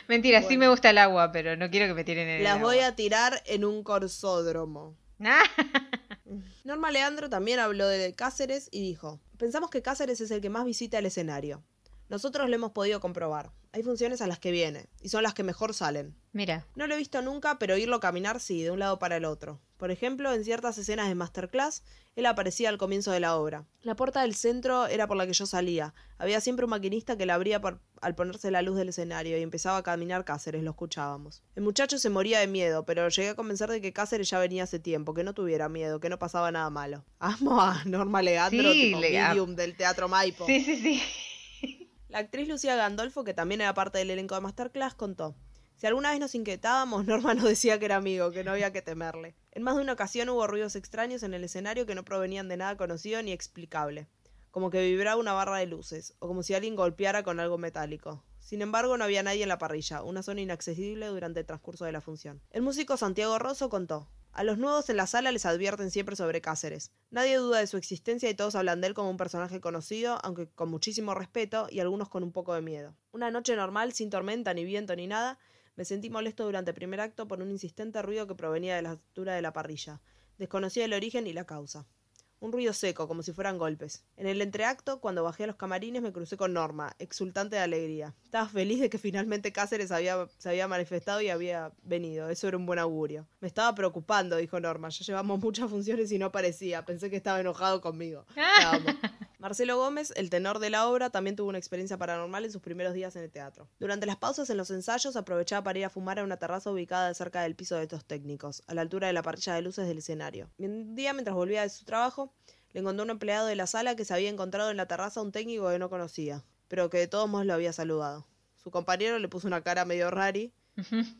Mentira, sí me gusta el agua, pero no quiero que me tiren en el Las agua. voy a tirar en un corsódromo. Norma Leandro también habló de Cáceres y dijo, pensamos que Cáceres es el que más visita el escenario. Nosotros lo hemos podido comprobar. Hay funciones a las que viene, y son las que mejor salen. Mira, No lo he visto nunca, pero oírlo caminar sí, de un lado para el otro. Por ejemplo, en ciertas escenas de Masterclass, él aparecía al comienzo de la obra. La puerta del centro era por la que yo salía. Había siempre un maquinista que la abría por- al ponerse la luz del escenario y empezaba a caminar Cáceres, lo escuchábamos. El muchacho se moría de miedo, pero llegué a convencer de que Cáceres ya venía hace tiempo, que no tuviera miedo, que no pasaba nada malo. Amo a Norma Leandro, Sí, tipo le- medium del Teatro Maipo. sí, sí, sí. La actriz Lucía Gandolfo, que también era parte del elenco de Masterclass, contó. Si alguna vez nos inquietábamos, Norma nos decía que era amigo, que no había que temerle. En más de una ocasión hubo ruidos extraños en el escenario que no provenían de nada conocido ni explicable, como que vibraba una barra de luces, o como si alguien golpeara con algo metálico. Sin embargo, no había nadie en la parrilla, una zona inaccesible durante el transcurso de la función. El músico Santiago Rosso contó. A los nuevos en la sala les advierten siempre sobre Cáceres. Nadie duda de su existencia y todos hablan de él como un personaje conocido, aunque con muchísimo respeto y algunos con un poco de miedo. Una noche normal, sin tormenta, ni viento, ni nada, me sentí molesto durante el primer acto por un insistente ruido que provenía de la altura de la parrilla. Desconocía el origen y la causa. Un ruido seco, como si fueran golpes. En el entreacto, cuando bajé a los camarines, me crucé con Norma, exultante de alegría. Estaba feliz de que finalmente Cáceres había, se había manifestado y había venido. Eso era un buen augurio. Me estaba preocupando, dijo Norma. Ya llevamos muchas funciones y no aparecía. Pensé que estaba enojado conmigo. Marcelo Gómez, el tenor de la obra, también tuvo una experiencia paranormal en sus primeros días en el teatro. Durante las pausas en los ensayos aprovechaba para ir a fumar a una terraza ubicada cerca del piso de estos técnicos, a la altura de la parrilla de luces del escenario. Un día, mientras volvía de su trabajo, le encontró un empleado de la sala que se había encontrado en la terraza a un técnico que no conocía, pero que de todos modos lo había saludado. Su compañero le puso una cara medio rari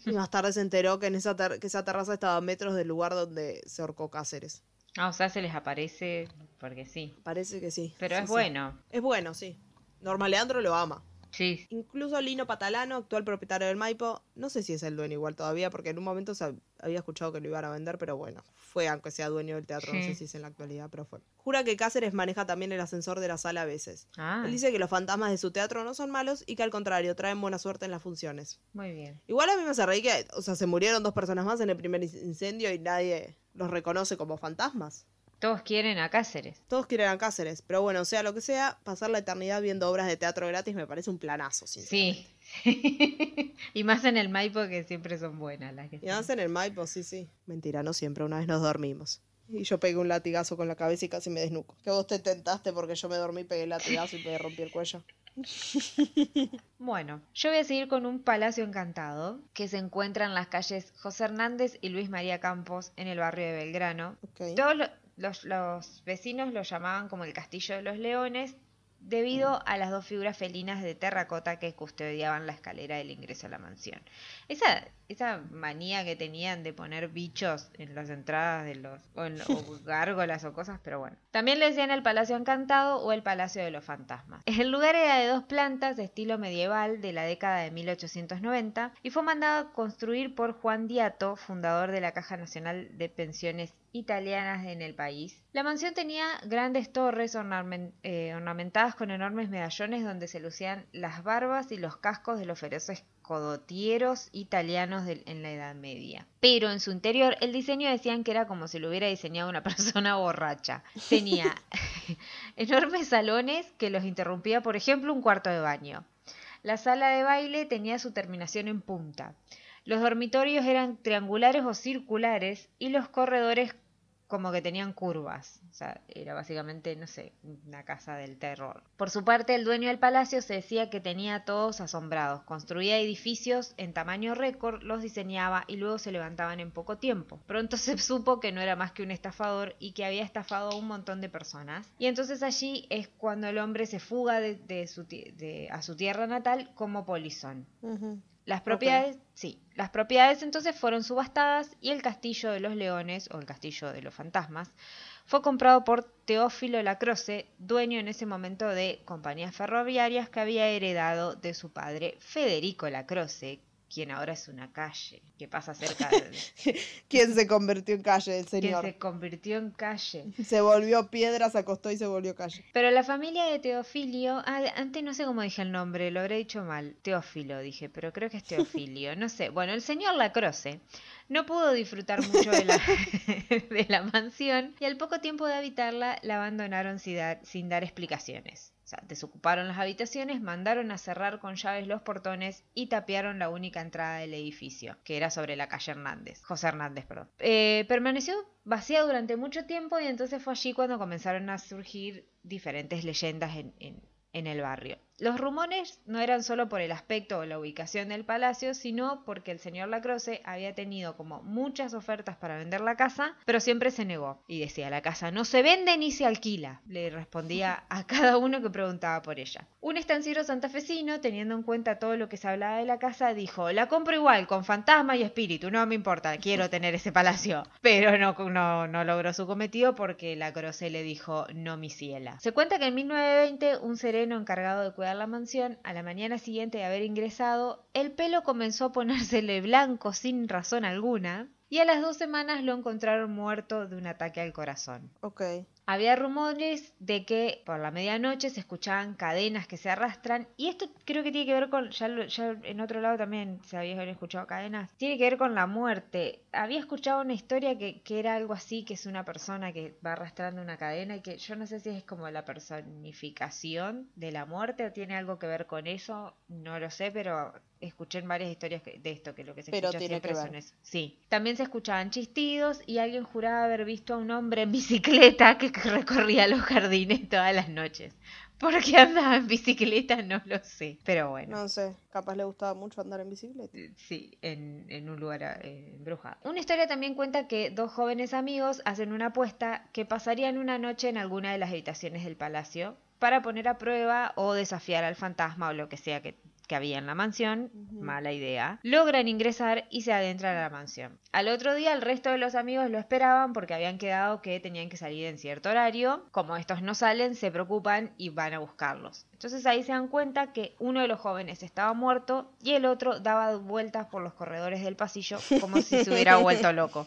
y más tarde se enteró que, en esa, ter- que esa terraza estaba a metros del lugar donde se ahorcó Cáceres. Ah, o sea, se les aparece porque sí. Parece que sí. Pero Sí, es sí. bueno. Es bueno, sí. Norma Leandro lo ama. Sí. Incluso Lino Patalano, actual propietario del Maipo, no sé si es el dueño igual todavía, porque en un momento se había escuchado que lo iban a vender, pero bueno, fue aunque sea dueño del teatro, no sé si es en la actualidad, pero fue. Jura que Cáceres maneja también el ascensor de la sala a veces. Ah, Él dice que los fantasmas de su teatro no son malos y que al contrario traen buena suerte en las funciones. muy bien. Igual a mí me hace reír que, o sea, se murieron dos personas más en el primer in- incendio y nadie los reconoce como fantasmas. Todos quieren a Cáceres. Todos quieren a Cáceres, pero bueno, sea lo que sea, pasar la eternidad viendo obras de teatro gratis me parece un planazo, sinceramente. Sí. y más en el Maipo que siempre son buenas las que Y además en el Maipo, sí, sí. Mentira, no siempre. Una vez nos dormimos. Y yo pegué un latigazo con la cabeza y casi me desnuco. Que vos te tentaste porque yo me dormí, pegué el latigazo y me rompí el cuello. Bueno, yo voy a seguir con un palacio encantado que se encuentra en las calles José Hernández y Luis María Campos en el barrio de Belgrano. Ok. Todos los, los vecinos lo llamaban como el Castillo de los Leones debido a las dos figuras felinas de terracota que custodiaban la escalera del ingreso a la mansión. Esa, esa manía que tenían de poner bichos en las entradas de los o, en- o gárgolas o cosas, pero bueno. También le decían el Palacio Encantado o el Palacio de los Fantasmas. El lugar era de dos plantas de estilo medieval de la década de 1890 y fue mandado a construir por Juan Diato, fundador de la Caja Nacional de Pensiones italianas en el país. La mansión tenía grandes torres eh, ornamentadas con enormes medallones donde se lucían las barbas y los cascos de los feroces codotieros italianos en la Edad Media. Pero en su interior el diseño decían que era como si lo hubiera diseñado una persona borracha. Tenía enormes salones que los interrumpía, por ejemplo, un cuarto de baño. La sala de baile tenía su terminación en punta. Los dormitorios eran triangulares o circulares y los corredores como que tenían curvas. O sea, era básicamente, no sé, una casa del terror. Por su parte, el dueño del palacio se decía que tenía a todos asombrados. Construía edificios en tamaño récord, los diseñaba y luego se levantaban en poco tiempo. Pronto se supo que no era más que un estafador y que había estafado a un montón de personas. Y entonces allí es cuando el hombre se fuga de, su, de- a su tierra natal como polizón. Las propiedades, sí, las propiedades entonces fueron subastadas y el castillo de los leones o el castillo de los fantasmas fue comprado por Teófilo Lacroce, dueño en ese momento de compañías ferroviarias que había heredado de su padre Federico Lacroce, quien ahora es una calle que pasa cerca de ¿Quién se convirtió en calle? El quien señor. se convirtió en calle. Se volvió piedra, se acostó y se volvió calle. Pero la familia de Teofilio, ah, antes no sé cómo dije el nombre, lo habré dicho mal. Teófilo dije, pero creo que es Teofilio, no sé. Bueno, el señor Lacroce no pudo disfrutar mucho de la, de la mansión y al poco tiempo de habitarla la abandonaron sin dar, sin dar explicaciones. O sea, desocuparon las habitaciones, mandaron a cerrar con llaves los portones y tapiaron la única entrada del edificio, que era sobre la calle Hernández, José Hernández, perdón. Eh, permaneció vacía durante mucho tiempo y entonces fue allí cuando comenzaron a surgir diferentes leyendas en, el barrio. Los rumores no eran solo por el aspecto o la ubicación del palacio, sino porque el señor Lacroce había tenido como muchas ofertas para vender la casa, pero siempre se negó y decía, la casa no se vende ni se alquila. Le respondía a cada uno que preguntaba por ella. Un estanciero santafesino, teniendo en cuenta todo lo que se hablaba de la casa, dijo, la compro igual, con fantasma y espíritu, no me importa, quiero tener ese palacio. Pero no, no, no logró su cometido porque Lacroce le dijo, no mi ciela. Se cuenta que en 1920 un sereno encargado de cuidar la mansión, a la mañana siguiente de haber ingresado, el pelo comenzó a ponérsele blanco sin razón alguna, y a las dos semanas lo encontraron muerto de un ataque al corazón. Ok. Había rumores de que por la medianoche se escuchaban cadenas que se arrastran y esto creo que tiene que ver con, ya, lo- ya en otro lado también se había escuchado cadenas, tiene que ver con la muerte. Había escuchado una historia que, que era algo así, que es una persona que va arrastrando una cadena y que yo no sé si es como la personificación de la muerte o tiene algo que ver con eso, no lo sé, pero escuché en varias historias de esto, que lo que se Pero escucha siempre son eso. Sí. También se escuchaban chistidos y alguien juraba haber visto a un hombre en bicicleta que recorría los jardines todas las noches. ¿Por qué andaba en bicicleta? No lo sé. Pero bueno. No sé, capaz le gustaba mucho andar en bicicleta. Sí, en, en un lugar eh, embrujado. Una historia también cuenta que dos jóvenes amigos hacen una apuesta que pasarían una noche en alguna de las habitaciones del palacio para poner a prueba o desafiar al fantasma o lo que sea que, que había en la mansión. Mala idea. Logran ingresar y se adentran a la mansión. Al otro día el resto de los amigos lo esperaban porque habían quedado que tenían que salir en cierto horario. Como estos no salen, se preocupan y van a buscarlos. Entonces ahí se dan cuenta que uno de los jóvenes estaba muerto y el otro daba vueltas por los corredores del pasillo como si se hubiera vuelto loco.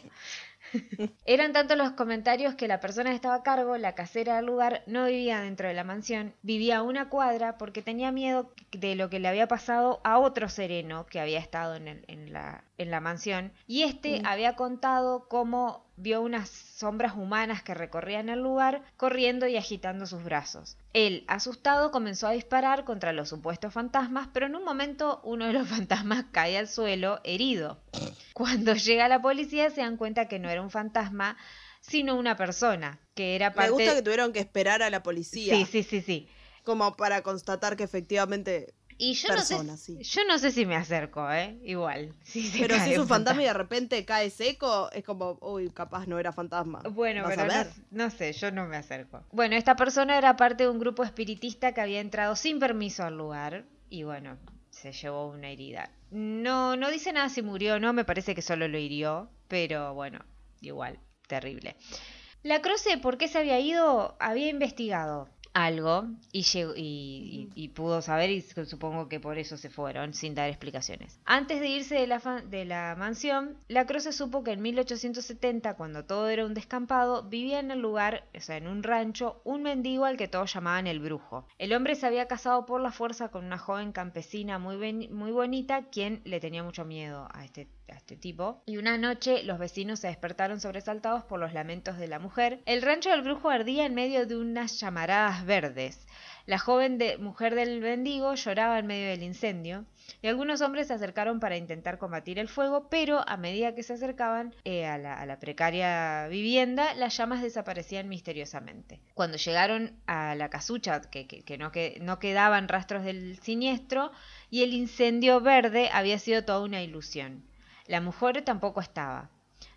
Eran tantos los comentarios que la persona que estaba a cargo, la casera del lugar, no vivía dentro de la mansión, vivía a una cuadra porque tenía miedo de lo que le había pasado a otro sereno que había estado en, el- en la, en la mansión. Y este había contado cómo vio unas sombras humanas que recorrían el lugar, corriendo y agitando sus brazos. Él, asustado, comenzó a disparar contra los supuestos fantasmas, pero en un momento uno de los fantasmas cae al suelo herido. Cuando llega la policía se dan cuenta que no era un fantasma, sino una persona, que era parte... Me gusta que tuvieron que esperar a la policía. Sí, sí, sí, sí. Como para constatar que efectivamente. Y yo Persona, no sé, sí. yo no sé si me acerco, ¿eh? Igual. si Pero si es un fantasma y de repente cae seco, es como, uy, capaz no era fantasma. Bueno, pero a no, no sé, yo no me acerco. Bueno, esta persona era parte de un grupo espiritista que había entrado sin permiso al lugar y bueno, se llevó una herida. No, no dice nada si murió o no, me parece que solo lo hirió, pero bueno, igual, terrible. La Croce, ¿por qué se había ido? Había investigado. Algo y, llegó, y, y- y pudo saber y supongo que por eso se fueron sin dar explicaciones. Antes de irse de la, de la mansión, la Croce supo que en 1870, cuando todo era un descampado, vivía en el lugar, o sea, en un rancho, un mendigo al que todos llamaban el brujo. El hombre se había casado por la fuerza con una joven campesina muy, ben- muy bonita, quien le tenía mucho miedo a este, este tipo. Y una noche los vecinos se despertaron sobresaltados por los lamentos de la mujer. El rancho del brujo ardía en medio de unas llamaradas verdes. La joven mujer del mendigo lloraba en medio del incendio y algunos hombres se acercaron para intentar combatir el fuego, pero a medida que se acercaban eh, a, la, precaria vivienda, las llamas desaparecían misteriosamente. Cuando llegaron a la casucha, que- que no, que no quedaban rastros del siniestro, y el incendio verde había sido toda una ilusión. La mujer tampoco estaba.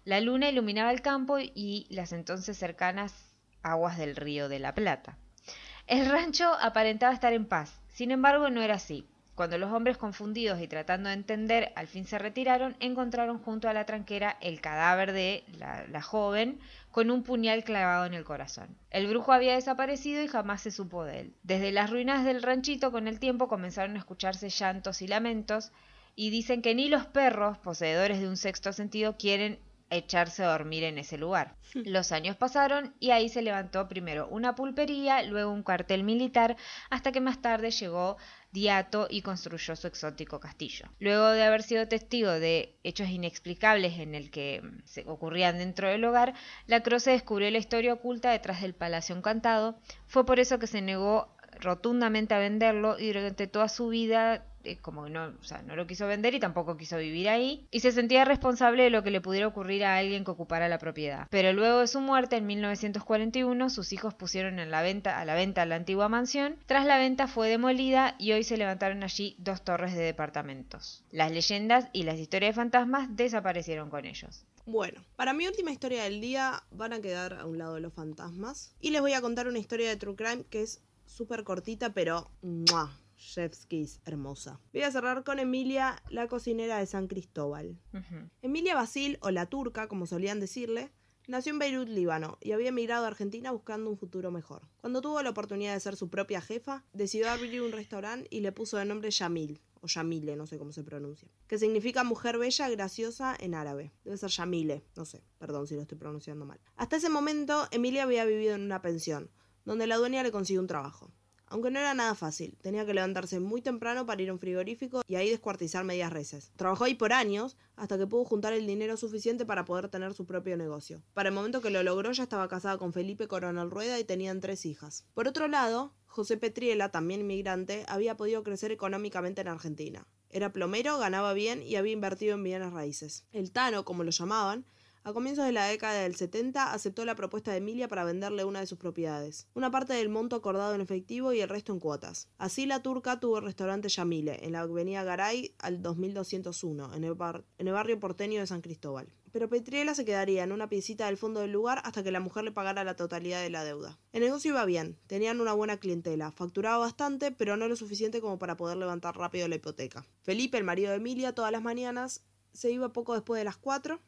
La luna iluminaba el campo y las entonces cercanas aguas del río de la Plata. El rancho aparentaba estar en paz, sin embargo no era así. Cuando los hombres confundidos y tratando de entender al fin se retiraron, encontraron junto a la tranquera el cadáver de la, la joven con un puñal clavado en el corazón. El brujo había desaparecido y jamás se supo de él. Desde las ruinas del ranchito con el tiempo comenzaron a escucharse llantos y lamentos y dicen que ni los perros, poseedores de un sexto sentido, quieren echarse a dormir en ese lugar. Los años pasaron y ahí se levantó primero una pulpería, luego un cuartel militar, hasta que más tarde llegó Diato y construyó su exótico castillo. Luego de haber sido testigo de hechos inexplicables en el que mm, se ocurrían dentro del hogar, la Croce descubrió la historia oculta detrás del palacio encantado. Fue por eso que se negó rotundamente a venderlo y durante toda su vida como no, o sea, no lo quiso vender y tampoco quiso vivir ahí y se sentía responsable de lo que le pudiera ocurrir a alguien que ocupara la propiedad. Pero luego de su muerte en 1941 sus hijos pusieron en la venta, a la venta la antigua mansión. Tras la venta fue demolida y hoy se levantaron allí dos torres de departamentos. Las leyendas y las historias de fantasmas desaparecieron con ellos. Bueno, para mi última historia del día van a quedar a un lado los fantasmas. Y les voy a contar una historia de True Crime que es súper cortita, pero... ¡mua! Chef's Kiss, hermosa. Voy a cerrar con Emilia, la cocinera de San Cristóbal. Emilia Basil, o la turca, como solían decirle, nació en Beirut, Líbano, y había emigrado a Argentina buscando un futuro mejor. Cuando tuvo la oportunidad de ser su propia jefa, decidió abrir un restaurante y le puso de nombre Yamil, o Yamile, no sé cómo se pronuncia, que significa mujer bella, graciosa en árabe. Debe ser Yamile, no sé, perdón si lo estoy pronunciando mal. Hasta ese momento, Emilia había vivido en una pensión, donde la dueña le consiguió un trabajo. Aunque no era nada fácil, tenía que levantarse muy temprano para ir a un frigorífico y ahí descuartizar medias reses. Trabajó ahí por años hasta que pudo juntar el dinero suficiente para poder tener su propio negocio. Para el momento que lo logró ya estaba casada con Felipe Coronel Rueda y tenían tres hijas. Por otro lado, José Petriela, también inmigrante, había podido crecer económicamente en Argentina. Era plomero, ganaba bien y había invertido en bienes raíces. El Tano, como lo llamaban, a comienzos de la década del 70 aceptó la propuesta de Emilia para venderle una de sus propiedades, una parte del monto acordado en efectivo y el resto en cuotas. Así la turca tuvo el restaurante Yamile, en la avenida Garay al 2201, en el, bar- en el barrio porteño de San Cristóbal. Pero Petriela se quedaría en una piecita del fondo del lugar hasta que la mujer le pagara la totalidad de la deuda. El negocio iba bien, tenían una buena clientela, facturaba bastante, pero no lo suficiente como para poder levantar rápido la hipoteca. Felipe, el marido de Emilia, todas las mañanas se iba poco después de las 4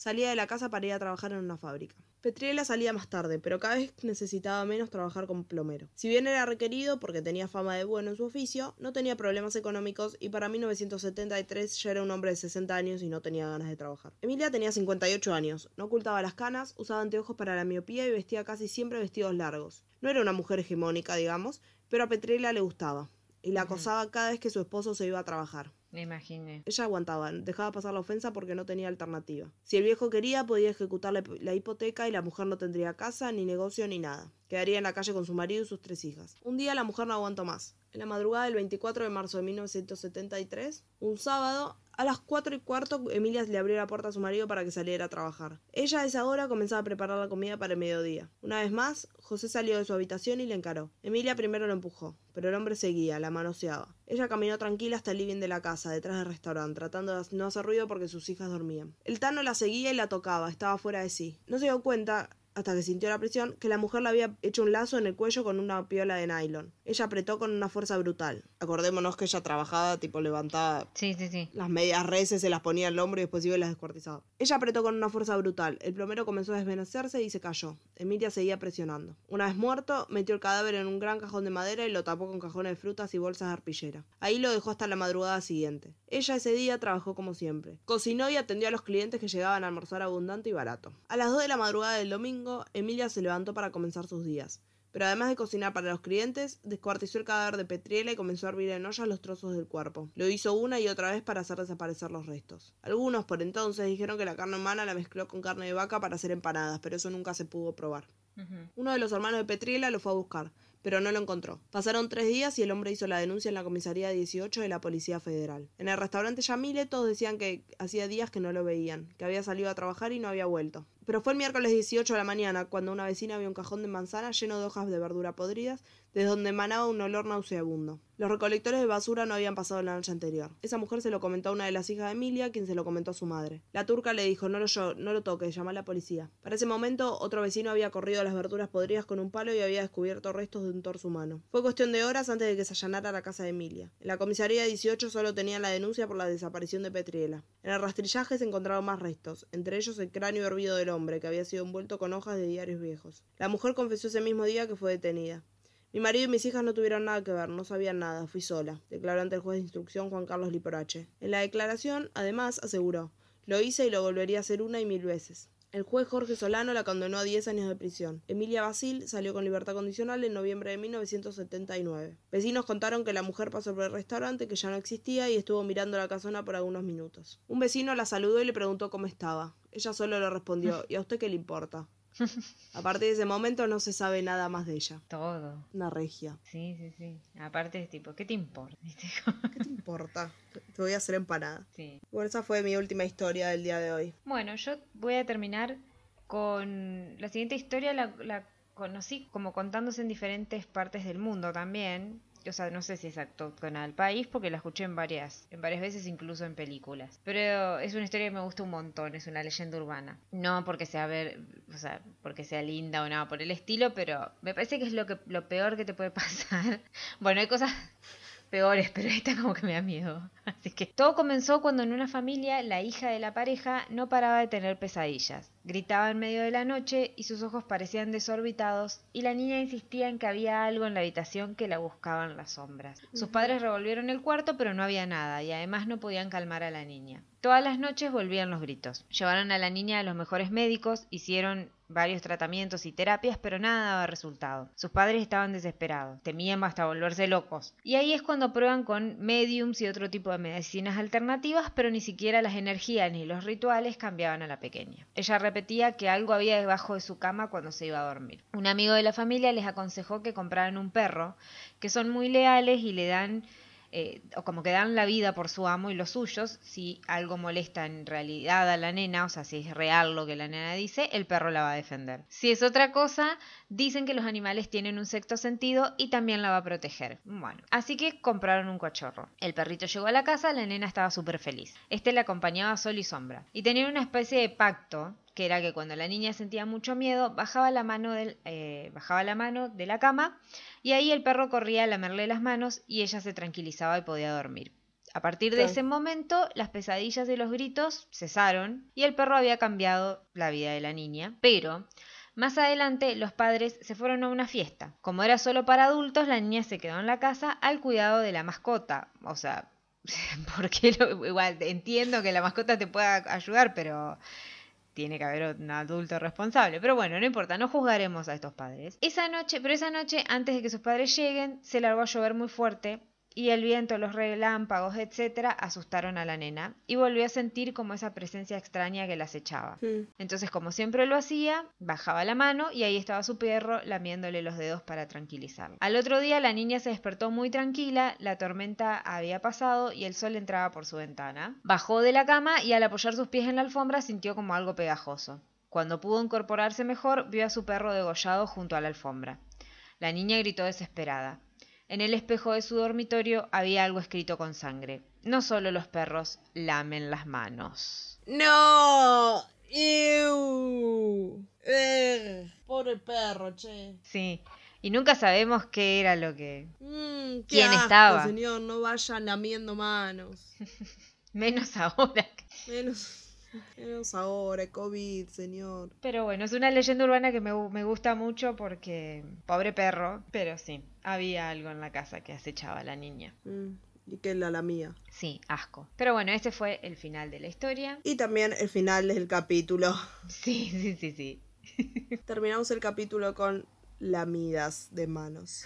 Salía de la casa para ir a trabajar en una fábrica. Petriela salía más tarde, pero cada vez necesitaba menos trabajar como plomero. Si bien era requerido porque tenía fama de bueno en su oficio, no tenía problemas económicos y para 1973 ya era un hombre de 60 años y no tenía ganas de trabajar. Emilia tenía 58 años, no ocultaba las canas, usaba anteojos para la miopía y vestía casi siempre vestidos largos. No era una mujer hegemónica, digamos, pero a Petriela le gustaba y la acosaba cada vez que su esposo se iba a trabajar. Me imaginé. Ella aguantaba, dejaba pasar la ofensa porque no tenía alternativa. Si el viejo quería, podía ejecutar la, hipoteca y la mujer no tendría casa, ni negocio, ni nada. Quedaría en la calle con su marido y sus tres hijas. Un día la mujer no aguantó más. En la madrugada del 24 de marzo de 1973, un sábado, a las 4 y cuarto, Emilia le abrió la puerta a su marido para que saliera a trabajar. Ella a esa hora comenzaba a preparar la comida para el mediodía. Una vez más, José salió de su habitación y le encaró. Emilia primero lo empujó, pero el hombre seguía, la manoseaba. Ella caminó tranquila hasta el living de la casa, detrás del restaurante, tratando de no hacer ruido porque sus hijas dormían. El Tano la seguía y la tocaba, estaba fuera de sí. No se dio cuenta hasta que sintió la presión, que la mujer le había hecho un lazo en el cuello con una piola de nylon. Ella apretó con una fuerza brutal. Acordémonos que ella trabajaba, tipo levantaba Sí, sí, sí. las medias reces, se las ponía al hombro y después iba y las descuartizaba. Ella apretó con una fuerza brutal. El plomero comenzó a desvanecerse y se cayó. Emilia seguía presionando. Una vez muerto, metió el cadáver en un gran cajón de madera y lo tapó con cajones de frutas y bolsas de arpillera. Ahí lo dejó hasta la madrugada siguiente. Ella ese día trabajó como siempre. Cocinó y atendió a los clientes que llegaban a almorzar abundante y barato. A las 2 de la madrugada del domingo, Emilia se levantó para comenzar sus días. Pero además de cocinar para los clientes, descuartizó el cadáver de Petriela y comenzó a hervir en ollas los trozos del cuerpo. Lo hizo una y otra vez para hacer desaparecer los restos. Algunos por entonces dijeron que la carne humana la mezcló con carne de vaca para hacer empanadas, pero eso nunca se pudo probar. Uno de los hermanos de Petriela lo fue a buscar, pero no lo encontró. Pasaron tres días y el hombre hizo la denuncia en la comisaría 18 de la Policía Federal. En el restaurante Yamile todos decían que hacía días que no lo veían, que había salido a trabajar y no había vuelto. Pero fue el miércoles 18 de la mañana cuando una vecina vio un cajón de manzana lleno de hojas de verdura podridas, desde donde emanaba un olor nauseabundo. Los recolectores de basura no habían pasado la noche anterior. Esa mujer se lo comentó a una de las hijas de Emilia, quien se lo comentó a su madre. La turca le dijo, no lo, yo, no lo toques, llama a la policía. Para ese momento, otro vecino había corrido las verduras podridas con un palo y había descubierto restos de un torso humano. Fue cuestión de horas antes de que se allanara la casa de Emilia. En la comisaría 18 solo tenían la denuncia por la desaparición de Petriela. En el rastrillaje se encontraron más restos, entre ellos el cráneo hervido del hombre, que había sido envuelto con hojas de diarios viejos. La mujer confesó ese mismo día que fue detenida. Mi marido y mis hijas no tuvieron nada que ver, no sabían nada, fui sola, declaró ante el juez de instrucción Juan Carlos Liporache. En la declaración, además, aseguró, lo hice y lo volvería a hacer una y mil veces. El juez Jorge Solano la condenó a 10 años de prisión. Emilia Basil salió con libertad condicional en noviembre de 1979. Vecinos contaron que la mujer pasó por el restaurante que ya no existía y estuvo mirando la casona por algunos minutos. Un vecino la saludó y le preguntó cómo estaba. Ella solo le respondió, ¿y a usted qué le importa? A partir de ese momento no se sabe nada más de ella. Todo. Una regia. Sí, sí, sí. Aparte es tipo, ¿qué te importa? ¿Qué te importa? Te te voy a hacer empanada. sí. Bueno, esa fue mi última historia del día de hoy. Bueno, yo voy a terminar con la siguiente historia, la, la conocí como contándose en diferentes partes del mundo también. O sea, no sé si es autóctona al país porque la escuché en varias, en varias veces, incluso en películas. Pero es una historia que me gusta un montón, es una leyenda urbana. No porque sea ver, o sea, porque sea linda o nada por el estilo, pero me parece que es lo que lo peor que te puede pasar. Bueno, hay cosas peores, pero esta como que me da miedo. Así que todo comenzó cuando en una familia la hija de la pareja no paraba de tener pesadillas. Gritaba en medio de la noche y sus ojos parecían desorbitados y la niña insistía en que había algo en la habitación que la buscaban las sombras. Sus padres revolvieron el cuarto pero no había nada y además no podían calmar a la niña. Todas las noches volvían los gritos. Llevaron a la niña a los mejores médicos, hicieron varios tratamientos y terapias, pero nada daba resultado. Sus padres estaban desesperados, temían hasta volverse locos. Y ahí es cuando prueban con mediums y otro tipo de medicinas alternativas, pero ni siquiera las energías ni los rituales cambiaban a la pequeña. Ella repetía que algo había debajo de su cama cuando se iba a dormir. Un amigo de la familia les aconsejó que compraran un perro, que son muy leales y le dan eh, o como que dan la vida por su amo y los suyos, si algo molesta en realidad a la nena, o sea, si es real lo que la nena dice, el perro la va a defender. Si es otra cosa, dicen que los animales tienen un sexto sentido y también la va a proteger. Bueno, así que compraron un cachorro. El perrito llegó a la casa, la nena estaba súper feliz. Este le acompañaba sol y sombra. Y tenían una especie de pacto que era que cuando la niña sentía mucho miedo, bajaba la mano, del, eh, bajaba la mano de la cama y ahí el perro corría a lamerle las manos y ella se tranquilizaba y podía dormir. A partir de ese momento, las pesadillas y los gritos cesaron y el perro había cambiado la vida de la niña, pero más adelante los padres se fueron a una fiesta. Como era solo para adultos, la niña se quedó en la casa al cuidado de la mascota. O sea, porque lo- igual entiendo que la mascota te pueda ayudar, pero tiene que haber un adulto responsable. Pero bueno, no importa, no juzgaremos a estos padres. Esa noche, pero esa noche, antes de que sus padres lleguen, se largó a llover muy fuerte y el viento, los relámpagos, etcétera, asustaron a la nena y volvió a sentir como esa presencia extraña que la acechaba. Entonces, como siempre lo hacía, bajaba la mano y ahí estaba su perro lamiéndole los dedos para tranquilizarla. Al otro día la niña se despertó muy tranquila, la tormenta había pasado y el sol entraba por su ventana. Bajó de la cama y al apoyar sus pies en la alfombra sintió como algo pegajoso. Cuando pudo incorporarse mejor, vio a su perro degollado junto a la alfombra. La niña gritó desesperada. En el espejo de su dormitorio había algo escrito con sangre. No solo los perros lamen las manos. ¡No! ¡Ew! Eh, pobre perro, che. Sí. Y nunca sabemos qué era lo que... Mm, qué ¿Quién asco, estaba? señor, no vayan lamiendo manos. Menos ahora. Menos, menos ahora, COVID, señor. Pero bueno, es una leyenda urbana que me, me gusta mucho porque... Pobre perro. Pero sí, había algo en la casa que acechaba a la niña. Mm, y que la la mía. Sí, asco. Pero bueno, este fue el final de la historia. Y también el final del capítulo. Sí, sí, sí, sí. Terminamos el capítulo con lamidas de manos.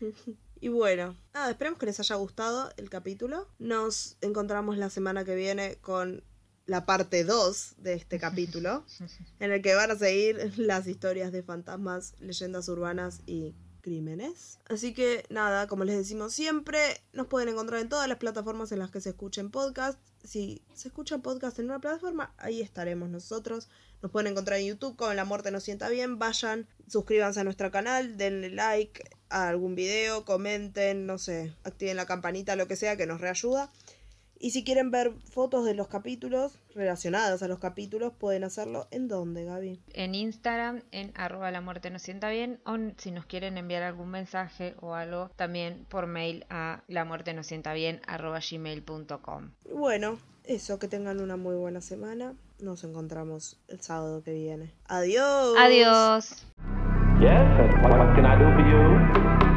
y bueno, nada, esperemos que les haya gustado el capítulo. Nos encontramos la semana que viene con la parte 2 de este capítulo, en el que van a seguir las historias de fantasmas, leyendas urbanas y crímenes. Así que nada, como les decimos siempre, nos pueden encontrar en todas las plataformas en las que se escuchen podcast. Si se escuchan podcast en una plataforma, ahí estaremos nosotros. Nos pueden encontrar en YouTube como La Muerte Nos Sienta Bien. Vayan, suscríbanse a nuestro canal, denle like a algún video, comenten, no sé, activen la campanita, lo que sea, que nos reayuda. Y si quieren ver fotos de los capítulos relacionadas a los capítulos, pueden hacerlo en dónde, Gaby. En Instagram, en arroba la muerte nos sienta bien. O si nos quieren enviar algún mensaje o algo, también por mail a la muerte nos sienta bien arroba gmail.com. Bueno, eso, que tengan una muy buena semana. Nos encontramos el sábado que viene. Adiós. Adiós. Yes, what, what can I do for you?